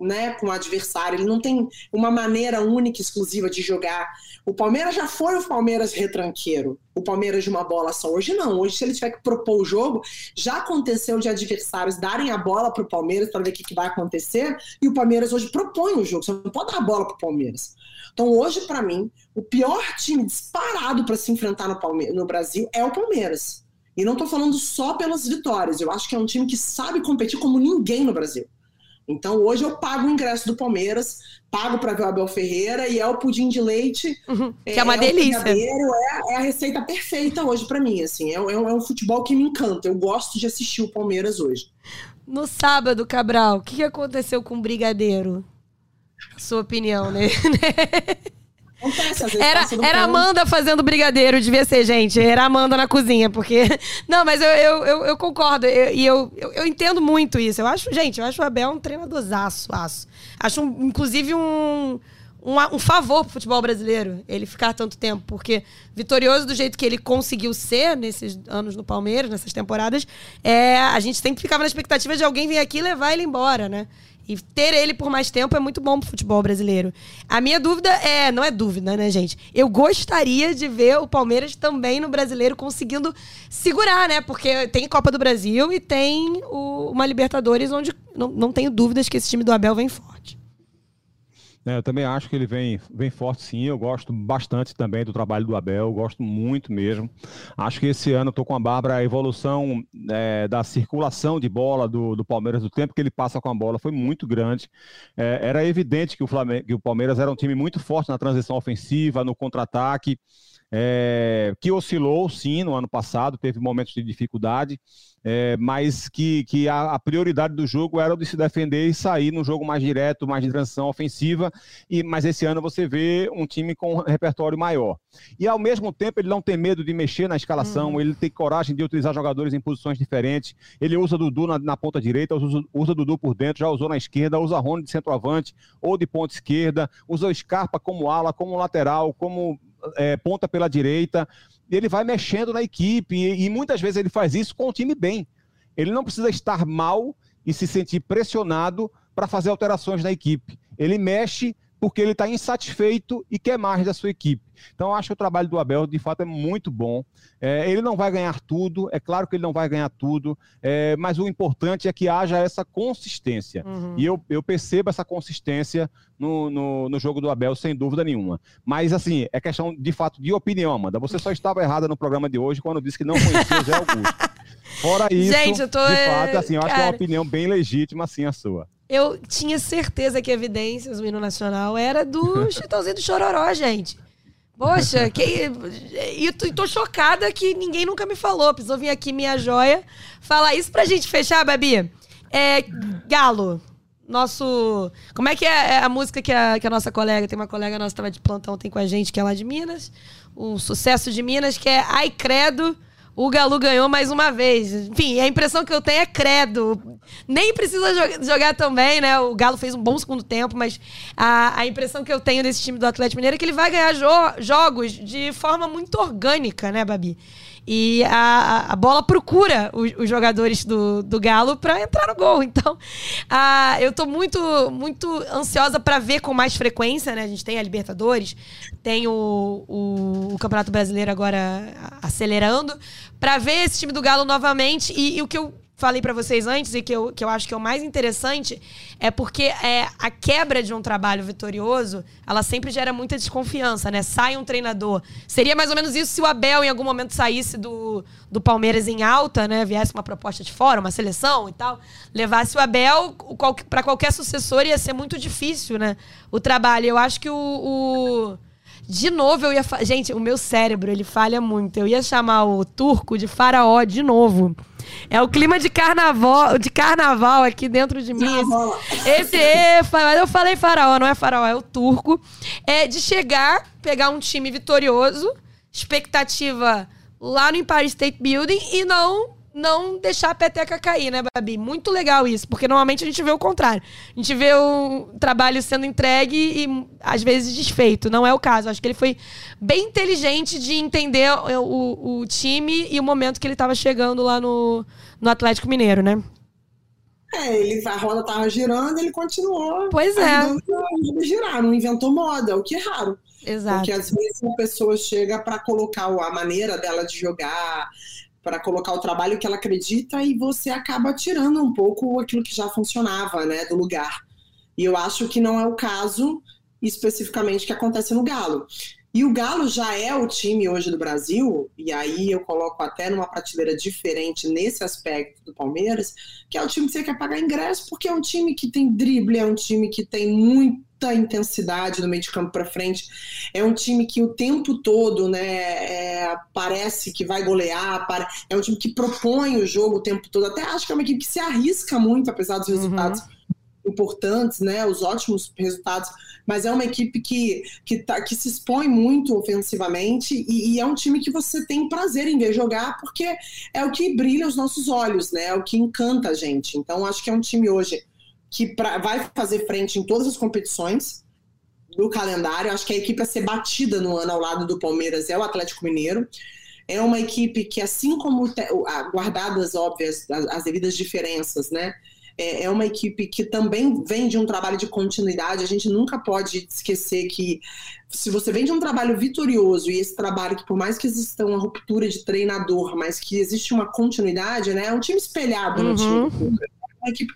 né, com o adversário, ele não tem uma maneira única, exclusiva de jogar. O Palmeiras já foi o Palmeiras retranqueiro, o Palmeiras de uma bola só. Hoje não, hoje se ele tiver que propor o jogo, já aconteceu de adversários darem a bola para o Palmeiras para ver o que, que, vai acontecer, e o Palmeiras hoje propõe o jogo, você não pode dar a bola para o Palmeiras. Então hoje, para mim, o pior time disparado para se enfrentar no, Palme no Brasil é o Palmeiras. E não estou falando só pelas vitórias, eu acho que é um time que sabe competir como ninguém no Brasil. Então hoje eu pago o ingresso do Palmeiras, pago para ver o Abel Ferreira e é o pudim de leite. Uhum, que é, é uma delícia. É, é, a receita perfeita hoje para mim. Assim, é, é, é um futebol que me encanta. Eu gosto de assistir o Palmeiras hoje. No sábado, Cabral, o que aconteceu com o Brigadeiro? Sua opinião, né? era era Amanda fazendo brigadeiro, devia ser, gente. Era Amanda na cozinha, porque. Não, mas eu, eu, eu, eu concordo. E eu, eu, eu, entendo muito isso. Eu acho, gente, eu acho o Abel um treinadorzaço, aço. Acho, um, inclusive, um um, um favor pro futebol brasileiro ele ficar tanto tempo, porque vitorioso do jeito que ele conseguiu ser nesses anos no Palmeiras, nessas temporadas, é, a gente sempre ficava na expectativa de alguém vir aqui e levar ele embora, né? E ter ele por mais tempo é muito bom pro futebol brasileiro. A minha dúvida é, não é dúvida, né, gente? Eu gostaria de ver o Palmeiras também no brasileiro conseguindo segurar, né? Porque tem Copa do Brasil e tem o, uma Libertadores onde não, não tenho dúvidas que esse time do Abel vem forte. É, eu também acho que ele vem, vem forte sim. Eu gosto bastante também do trabalho do Abel, gosto muito mesmo. Acho que esse ano estou com a Bárbara, a evolução é, da circulação de bola do, do Palmeiras, do tempo que ele passa com a bola, foi muito grande. É, era evidente que o, Flamengo, que o Palmeiras era um time muito forte na transição ofensiva, no contra-ataque é, que oscilou sim no ano passado, teve momentos de dificuldade, é, mas que, que a, a, prioridade do jogo era o de se defender e sair num jogo mais direto, mais de transição ofensiva. E, mas esse ano você vê um time com um repertório maior. E ao mesmo tempo ele não tem medo de mexer na escalação, uhum. ele tem coragem de utilizar jogadores em posições diferentes. Ele usa Dudu na, na ponta direita, usa, usa, Dudu por dentro, já usou na esquerda, usa Rony de centroavante ou de ponta esquerda, usa o Scarpa como ala, como lateral, como é, ponta pela direita, ele vai mexendo na equipe e, e muitas vezes ele faz isso com o time bem. Ele não precisa estar mal e se sentir pressionado para fazer alterações na equipe. Ele mexe porque ele está insatisfeito e quer mais da sua equipe. Então, eu acho que o trabalho do Abel, de fato, é muito bom. É, ele não vai ganhar tudo, é claro que ele não vai ganhar tudo, é, mas o importante é que haja essa consistência. Uhum. E eu, eu percebo essa consistência no, no, no, jogo do Abel, sem dúvida nenhuma. Mas, assim, é questão, de fato, de opinião, Amanda. Você só estava errada no programa de hoje quando disse que não conhecia o Zé Augusto. Fora isso, Gente, eu tô, de fato, assim, eu Cara... acho que é uma opinião bem legítima, assim, a sua. Eu tinha certeza que Evidências, o hino nacional, era do Chitãozinho do Chororó, gente. Poxa, que... e tô chocada que ninguém nunca me falou. Precisou vir aqui, minha joia, falar isso pra gente fechar, Babi. É, Galo, nosso. Como é que é, é a música que a, que a nossa colega, tem uma colega nossa que estava de plantão, tem com a gente, que é lá de Minas, um sucesso de Minas, que é Ai Credo o Galo ganhou mais uma vez. Enfim, a impressão que eu tenho é credo. Nem precisa jogar, bem, né? O Galo fez um bom segundo tempo, mas a, a impressão que eu tenho desse time do Atlético Mineiro é que ele vai ganhar jo jogos de forma muito orgânica, né, Babi? E a, a bola procura os, os jogadores do, do Galo para entrar no gol. Então, a, eu estou muito, muito ansiosa para ver com mais frequência, né? A gente tem a Libertadores, tem o, o, o Campeonato Brasileiro agora acelerando, para ver esse time do Galo novamente. E, e o que eu falei para vocês antes e que eu, que eu acho que é o mais interessante é porque é, a quebra de um trabalho vitorioso, ela sempre gera muita desconfiança, né? Sai um treinador. Seria mais ou menos isso se o Abel em algum momento saísse do, do Palmeiras em alta, né? Viesse uma proposta de fora, uma seleção e tal. Levasse o Abel para qualquer sucessor ia ser muito difícil, né? O trabalho. Eu acho que o, o de novo, eu ia. Gente, o meu cérebro, ele falha muito. Eu ia chamar o turco de faraó de novo. É o clima de carnaval, de carnaval aqui dentro de mim. Esse, esse é, eu falei faraó, não é faraó, é o turco. É de chegar, pegar um time vitorioso, expectativa lá no Empire State Building e não não deixar a peteca cair, né, Babi? Muito legal isso, porque normalmente a gente vê o contrário. A gente vê o trabalho sendo entregue e às vezes desfeito. Não é o caso. Acho que ele foi bem inteligente de entender o, o, time e o momento que ele estava chegando lá no, no Atlético Mineiro, né? É, ele, a roda estava girando, ele continuou. Pois é. girar, não inventou moda, o que é raro. Exato. Porque às vezes a pessoa chega para colocar a maneira dela de jogar, para colocar o trabalho que ela acredita e você acaba tirando um pouco aquilo que já funcionava, né, do lugar. E eu acho que não é o caso especificamente que acontece no Galo. E o Galo já é o time hoje do Brasil, e aí eu coloco até numa prateleira diferente nesse aspecto do Palmeiras, que é o time que você quer pagar ingresso, porque é um time que tem drible, é um time que tem muita intensidade no meio de campo para frente, é um time que o tempo todo né, é, parece que vai golear, é um time que propõe o jogo o tempo todo, até acho que é uma equipe que se arrisca muito, apesar dos resultados. Uhum importantes, né? Os ótimos resultados, mas é uma equipe que, que, tá, que se expõe muito ofensivamente e, e, é um time que você tem prazer em ver jogar, porque é o que brilha os nossos olhos, né? É o que encanta a gente. Então, acho que é um time hoje que pra, vai fazer frente em todas as competições do calendário. Acho que a equipe a ser batida no ano ao lado do Palmeiras é o Atlético Mineiro. É uma equipe que, assim como guardadas óbvias as, as devidas diferenças, né? É, é uma equipe que também vem de um trabalho de continuidade. A gente nunca pode esquecer que se você vem de um trabalho vitorioso e esse trabalho que, por mais que exista uma ruptura de treinador, mas que existe uma continuidade, né? É um time espelhado uhum. no time uma equipe.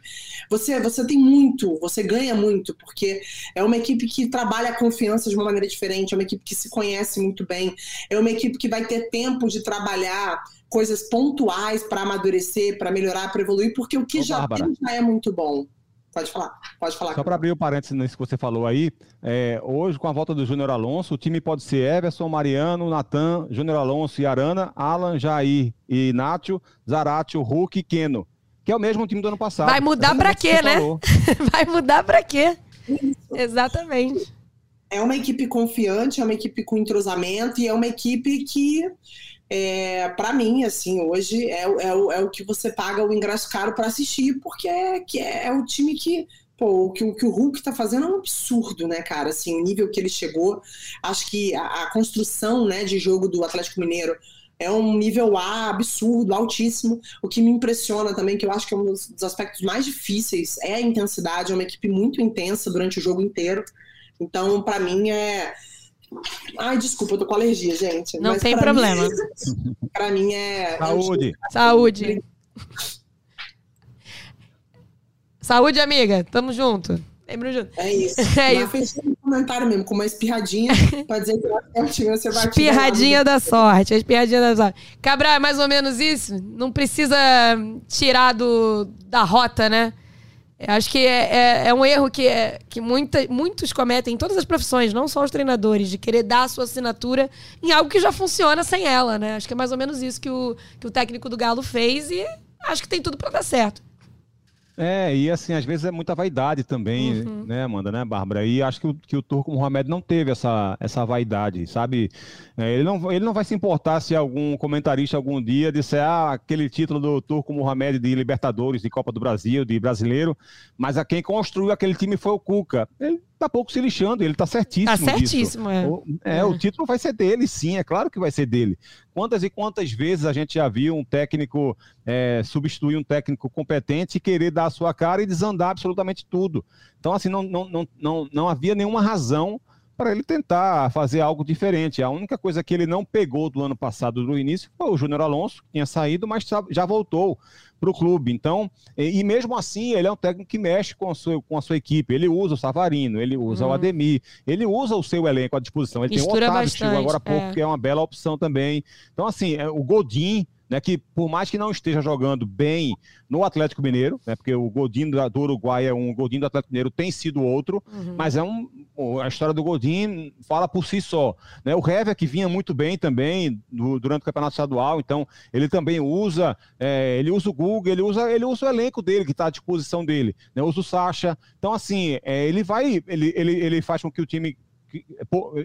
Você, você tem muito, você ganha muito, porque é uma equipe que trabalha a confiança de uma maneira diferente, é uma equipe que se conhece muito bem, é uma equipe que vai ter tempo de trabalhar coisas pontuais para amadurecer, para melhorar, para evoluir, porque o que Ô, já tem já é muito bom. Pode falar, pode falar. Só para abrir o parênteses nisso que você falou aí, é, hoje com a volta do Júnior Alonso, o time pode ser Everson, Mariano, Natan, Júnior Alonso e Arana, Alan, Jair e Nátio, Zaratio, Hulk e Keno que é o mesmo time do ano passado. Vai mudar para quê, né? Vai mudar para quê? Exatamente. É uma equipe confiante, é uma equipe com entrosamento e é uma equipe que, é, para mim, assim, hoje é, é, o, é o que você paga o ingresso caro para assistir, porque é, que é, é o time que pô, o que, o que o Hulk tá fazendo é um absurdo, né, cara? Assim, o nível que ele chegou. Acho que a, a, construção né, de jogo do Atlético Mineiro é um nível A absurdo, altíssimo. O que me impressiona também, que eu acho que é um dos, aspectos mais difíceis, é a intensidade. É uma equipe muito intensa durante o jogo inteiro. Então, para mim, é. Ai, desculpa, eu tô com alergia, gente. Não tem problema. Para mim é. Saúde. É um... Saúde. Saúde, amiga. Tamo junto. Junto. É isso. É isso. Fechei um comentário mesmo, com uma espirradinha, pra dizer que eu você vai Espirradinha da sorte, a espirradinha da sorte. Cabral, é mais ou menos isso? Não precisa tirar do, da rota, né? Acho que é, é, é, um erro que, é, que muita, muitos cometem em todas as profissões, não só os treinadores, de querer dar a sua assinatura em algo que já funciona sem ela, né? Acho que é mais ou menos isso que o, que o técnico do Galo fez e acho que tem tudo para dar certo. É, e assim, às vezes é muita vaidade também, uhum. né, Amanda, né, Bárbara? E acho que o, que o Turco Mohamed não teve essa, essa vaidade, sabe? É, ele, não, ele não vai se importar se algum comentarista algum dia disser, ah, aquele título do Turco Mohamed de Libertadores, de Copa do Brasil, de brasileiro, mas a quem construiu aquele time foi o Cuca. Ele tá pouco se lixando, ele tá certíssimo. Tá certíssimo, é. O, é, é. o título vai ser dele, sim, é claro que vai ser dele. Quantas e quantas vezes a gente já viu um técnico é, substituir um técnico competente e querer dar a sua cara e desandar absolutamente tudo. Então, assim, não, não, não, não, não havia nenhuma razão para ele tentar fazer algo diferente. A única coisa que ele não pegou do ano passado, do início, foi o Júnior Alonso, que tinha saído, mas já voltou para o clube. Então, e, mesmo assim, ele é um técnico que mexe com a sua, com a sua equipe. Ele usa o Savarino, ele usa o uhum. Ademir, ele usa o seu elenco à disposição. Ele Mistura tem o Otávio, chegou agora há pouco, é. que é uma bela opção também. Então, assim, é, o Godin né, que por mais que não esteja jogando bem no Atlético Mineiro, né, porque o Godinho do Uruguai é um, o Godinho do Atlético Mineiro tem sido outro, uhum. mas é um, a história do Godinho fala por si só. Né? O Hever, que vinha muito bem também do, durante o Campeonato Estadual, então ele também usa, é, ele usa o Google, ele usa, ele usa o elenco dele, que está à disposição dele, né? usa o Sacha. Então, assim, é, ele vai, ele, ele, ele faz com que o time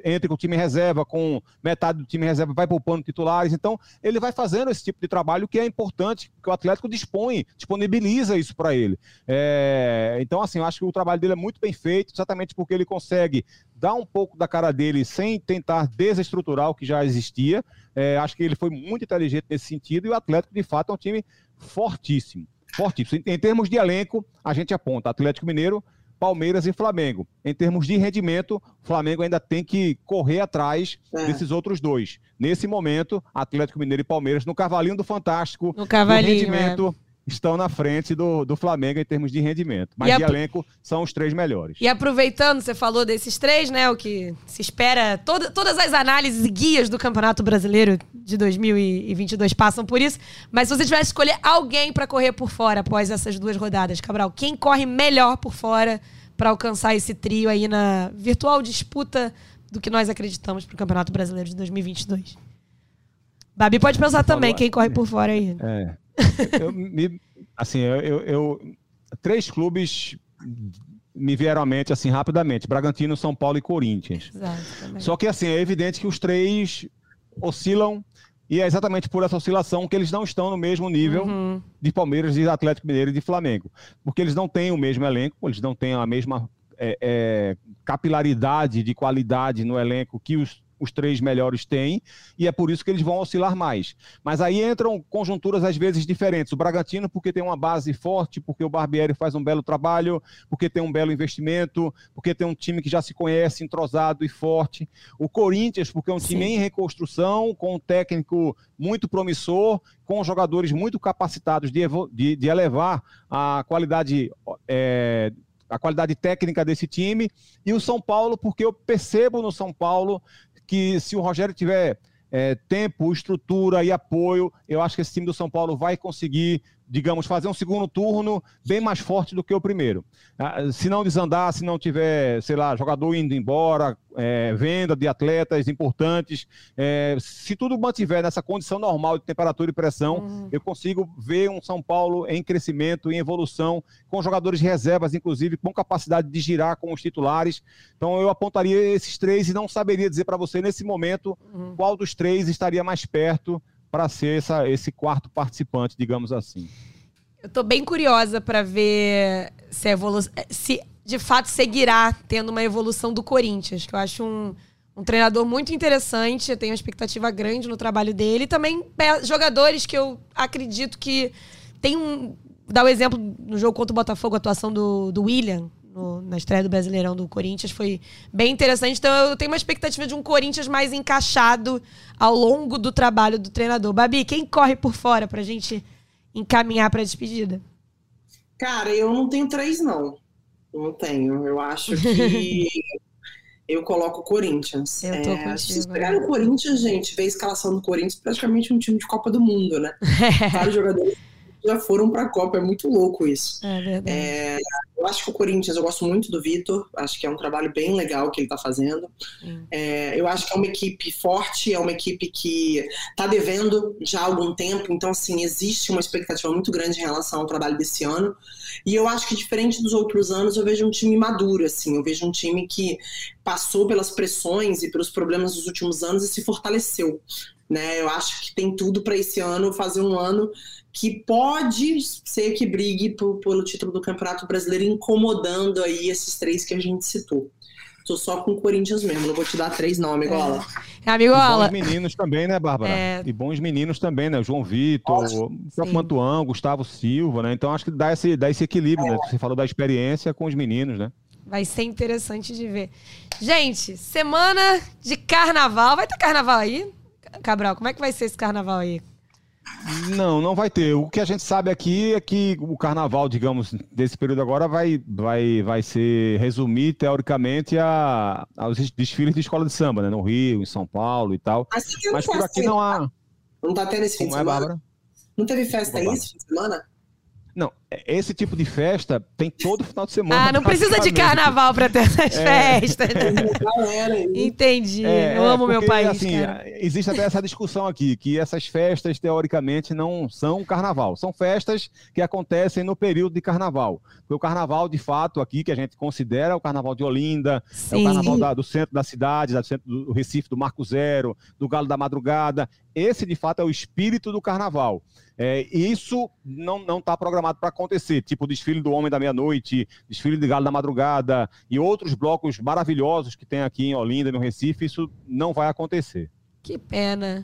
entre com o time reserva, com metade do time reserva vai poupando titulares. Então, ele vai fazendo esse tipo de trabalho que é importante, que o Atlético dispõe, disponibiliza isso para ele. É, então, assim, eu acho que o trabalho dele é muito bem feito, exatamente porque ele consegue dar um pouco da cara dele sem tentar desestruturar o que já existia. É, acho que ele foi muito inteligente nesse sentido e o Atlético, de fato, é um time fortíssimo. Fortíssimo. Em termos de elenco, a gente aponta Atlético Mineiro, Palmeiras e Flamengo. Em termos de rendimento, o Flamengo ainda tem que correr atrás é. desses outros dois. Nesse momento, Atlético Mineiro e Palmeiras no cavalinho do Fantástico. No cavalinho, no rendimento, é estão na frente do, do Flamengo em termos de rendimento. Mas de elenco são os três melhores. E aproveitando, você falou desses três, né? O que se espera. Todo, todas as análises e guias do Campeonato Brasileiro de 2022 passam por isso. Mas se você tivesse que escolher alguém para correr por fora após essas duas rodadas, Cabral, quem corre melhor por fora para alcançar esse trio aí na virtual disputa do que nós acreditamos para o Campeonato Brasileiro de 2022? Babi pode pensar também quem corre por fora aí. É. Eu, me, assim, eu, eu, três clubes me vieram à mente assim rapidamente: Bragantino, São Paulo e Corinthians. Só que assim, é evidente que os três oscilam e é exatamente por essa oscilação que eles não estão no mesmo nível uhum. de Palmeiras, de Atlético Mineiro e de Flamengo. Porque eles não têm o mesmo elenco, eles não têm a mesma é, é, capilaridade de qualidade no elenco que os os três melhores têm, e é por isso que eles vão oscilar mais. Mas aí entram conjunturas às vezes diferentes. O Bragantino, porque tem uma base forte, porque o Barbieri faz um belo trabalho, porque tem um belo investimento, porque tem um time que já se conhece, entrosado e forte. O Corinthians, porque é um time Sim. em reconstrução, com um técnico muito promissor, com jogadores muito capacitados de, de, de elevar a qualidade é, a qualidade técnica desse time, e o São Paulo, porque eu percebo no São Paulo que se o Rogério tiver é, tempo, estrutura e apoio, eu acho que esse time do São Paulo vai conseguir digamos, fazer um segundo turno bem mais forte do que o primeiro. Ah, se não desandar, se não tiver, sei lá, jogador indo embora, é, venda de atletas importantes, é, se tudo mantiver nessa condição normal de temperatura e pressão, uhum. eu consigo ver um São Paulo em crescimento, em evolução, com jogadores reservas, inclusive, com capacidade de girar com os titulares. Então eu apontaria esses três e não saberia dizer para você nesse momento uhum. qual dos três estaria mais perto para ser essa, esse quarto participante, digamos assim. Eu estou bem curiosa para ver se, evolu se de fato seguirá tendo uma evolução do Corinthians, que eu acho um, um treinador muito interessante, eu tenho uma expectativa grande no trabalho dele. E também jogadores que eu acredito que tem um. Dá o um exemplo no jogo contra o Botafogo, a atuação do, do William, no, na estreia do Brasileirão do Corinthians foi bem interessante. Então eu tenho uma expectativa de um Corinthians mais encaixado ao longo do trabalho do treinador. Babi, quem corre por fora pra gente encaminhar para a despedida? Cara, eu não tenho três, não. Não tenho. Eu acho que eu coloco o Corinthians. Eu tô é, se pegar o Corinthians, gente, ver a escalação do Corinthians, praticamente um time de Copa do Mundo, né? Vários jogadores já foram para a Copa. É muito louco isso. É verdade. É, eu acho que o Corinthians, eu gosto muito do Vitor, acho que é um trabalho bem legal que ele está fazendo. É, eu acho que é uma equipe forte, é uma equipe que está devendo já há algum tempo, então, assim, existe uma expectativa muito grande em relação ao trabalho desse ano. E eu acho que, diferente dos outros anos, eu vejo um time maduro, assim, eu vejo um time que passou pelas pressões e pelos problemas dos últimos anos e se fortaleceu. Né? Eu acho que tem tudo para esse ano fazer um ano que pode ser que brigue por, pelo título do Campeonato Brasileiro, incomodando aí esses três que a gente citou. Tô só com o Corinthians mesmo, não vou te dar três nomes, igual é. Amigo e bons meninos também, né, Bárbara? É... E bons meninos também, né? João Vitor, o próprio Mantuan, Gustavo Silva, né? Então acho que dá esse, dá esse equilíbrio, é. né? Você falou da experiência com os meninos, né? Vai ser interessante de ver. Gente, semana de carnaval. Vai ter carnaval aí? Cabral, como é que vai ser esse carnaval aí? Não, não vai ter. O que a gente sabe aqui é que o carnaval, digamos, desse período agora vai, vai, vai ser resumir, teoricamente, a, aos desfiles de escola de samba, né? No Rio, em São Paulo e tal. Assim Mas por aqui não há. Não tá tendo esse fim Como de é, semana? Bárbara? Não teve festa aí esse fim de semana? Não, esse tipo de festa tem todo final de semana. Ah, não precisa de carnaval para ter essas é. festas. Entendi. É, eu amo porque, meu país. Assim, cara. existe até essa discussão aqui, que essas festas, teoricamente, não são carnaval. São festas que acontecem no período de carnaval. Porque o carnaval, de fato, aqui, que a gente considera é o carnaval de Olinda, Sim. é o carnaval da, do centro da cidade, do centro do Recife, do Marco Zero, do Galo da Madrugada. Esse, de fato, é o espírito do carnaval. É, isso não está programado para acontecer, tipo o desfile do Homem da Meia-Noite, desfile de Galo da Madrugada e outros blocos maravilhosos que tem aqui em Olinda, no Recife, isso não vai acontecer. Que pena.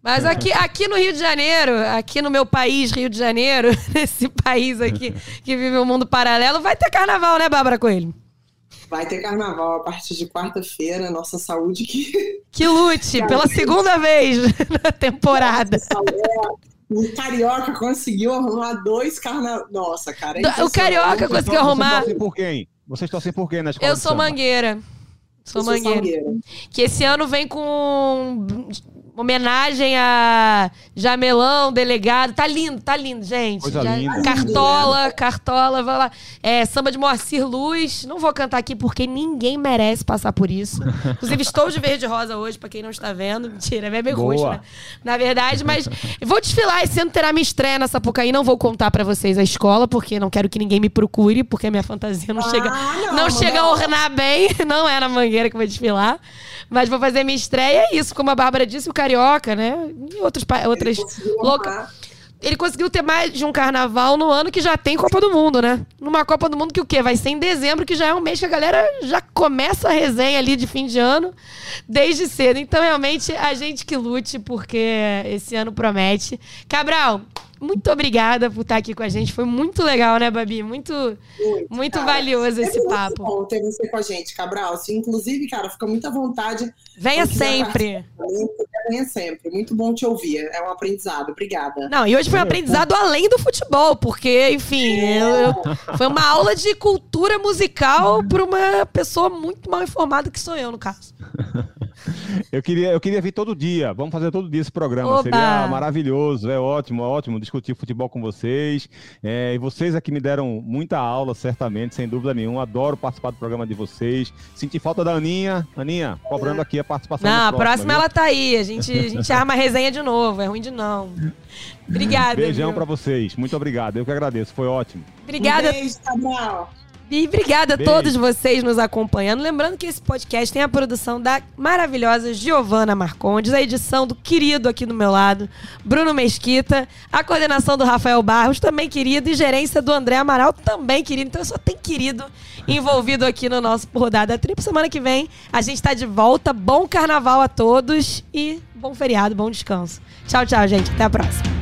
Mas aqui, aqui no Rio de Janeiro, aqui no meu país, Rio de Janeiro, nesse país aqui que vive um mundo paralelo, vai ter carnaval, né, Bárbara Coelho? Vai ter carnaval a partir de quarta-feira, nossa saúde que. Que lute, pela segunda vez na temporada. Nossa, o Carioca conseguiu arrumar dois carnavais. Nossa, cara. É o Carioca conseguiu arrumar. Vocês torcem por quem? Vocês torcem por quem na escola? Eu sou mangueira. Sou mangueira. Que esse ano vem com homenagem a Jamelão, delegado. Tá lindo, tá lindo, gente. Coisa Já, linda. Cartola, cartola, vai lá. É, samba de Moacir Luz. Não vou cantar aqui porque ninguém merece passar por isso. Inclusive, estou de verde rosa hoje, pra quem não está vendo. Mentira, é bem roxo, né? Na verdade, mas vou desfilar. Esse ano terá minha estreia na Sapucaí. Não vou contar para vocês a escola, porque não quero que ninguém me procure, porque a minha fantasia não ah, chega, não, não chega a ornar bem. Não é na mangueira que eu vou desfilar. Mas vou fazer minha estreia. É isso, como a Bárbara disse, o Carioca, né? E outros, outras loucas. Ele conseguiu ter mais de um carnaval no ano que já tem Copa do Mundo, né? Numa Copa do Mundo que o quê? Vai ser em dezembro, que já é um mês que a galera já começa a resenha ali de fim de ano desde cedo. Então, realmente, a gente que lute, porque esse ano promete. Cabral, muito obrigada por estar aqui com a gente. Foi muito legal, né, Babi? Muito, muito, muito valioso esse é papo. Muito bom ter você com a gente, Cabral. Assim, inclusive, cara, fica muita vontade. Venha sempre. Venha sempre. Muito bom te ouvir. É um aprendizado. Obrigada. Não, e hoje foi um aprendizado além do futebol, porque, enfim, é. eu, eu, foi uma aula de cultura musical para uma pessoa muito mal informada que sou eu, no caso. Eu queria, eu queria vir todo dia. Vamos fazer todo dia esse programa. Oba! Seria maravilhoso, é ótimo, ótimo discutir futebol com vocês. É, e vocês aqui me deram muita aula, certamente, sem dúvida nenhuma. Adoro participar do programa de vocês. Senti falta da Aninha. Aninha, cobrando aqui a participação. Não, a próxima ela tá aí. A gente, a gente arma a resenha de novo. É ruim de não. Obrigada. Beijão para vocês. Muito obrigado. Eu que agradeço. Foi ótimo. Obrigada. Um beijo, Samuel. E obrigada Beijo. a todos vocês nos acompanhando. Lembrando que esse podcast tem a produção da maravilhosa Giovana Marcondes, a edição do querido aqui do meu lado, Bruno Mesquita, a coordenação do Rafael Barros, também querido, e gerência do André Amaral, também querido. Então só tem querido envolvido aqui no nosso Rodada Triplo. Semana que vem a gente está de volta. Bom carnaval a todos e bom feriado, bom descanso. Tchau, tchau, gente. Até a próxima.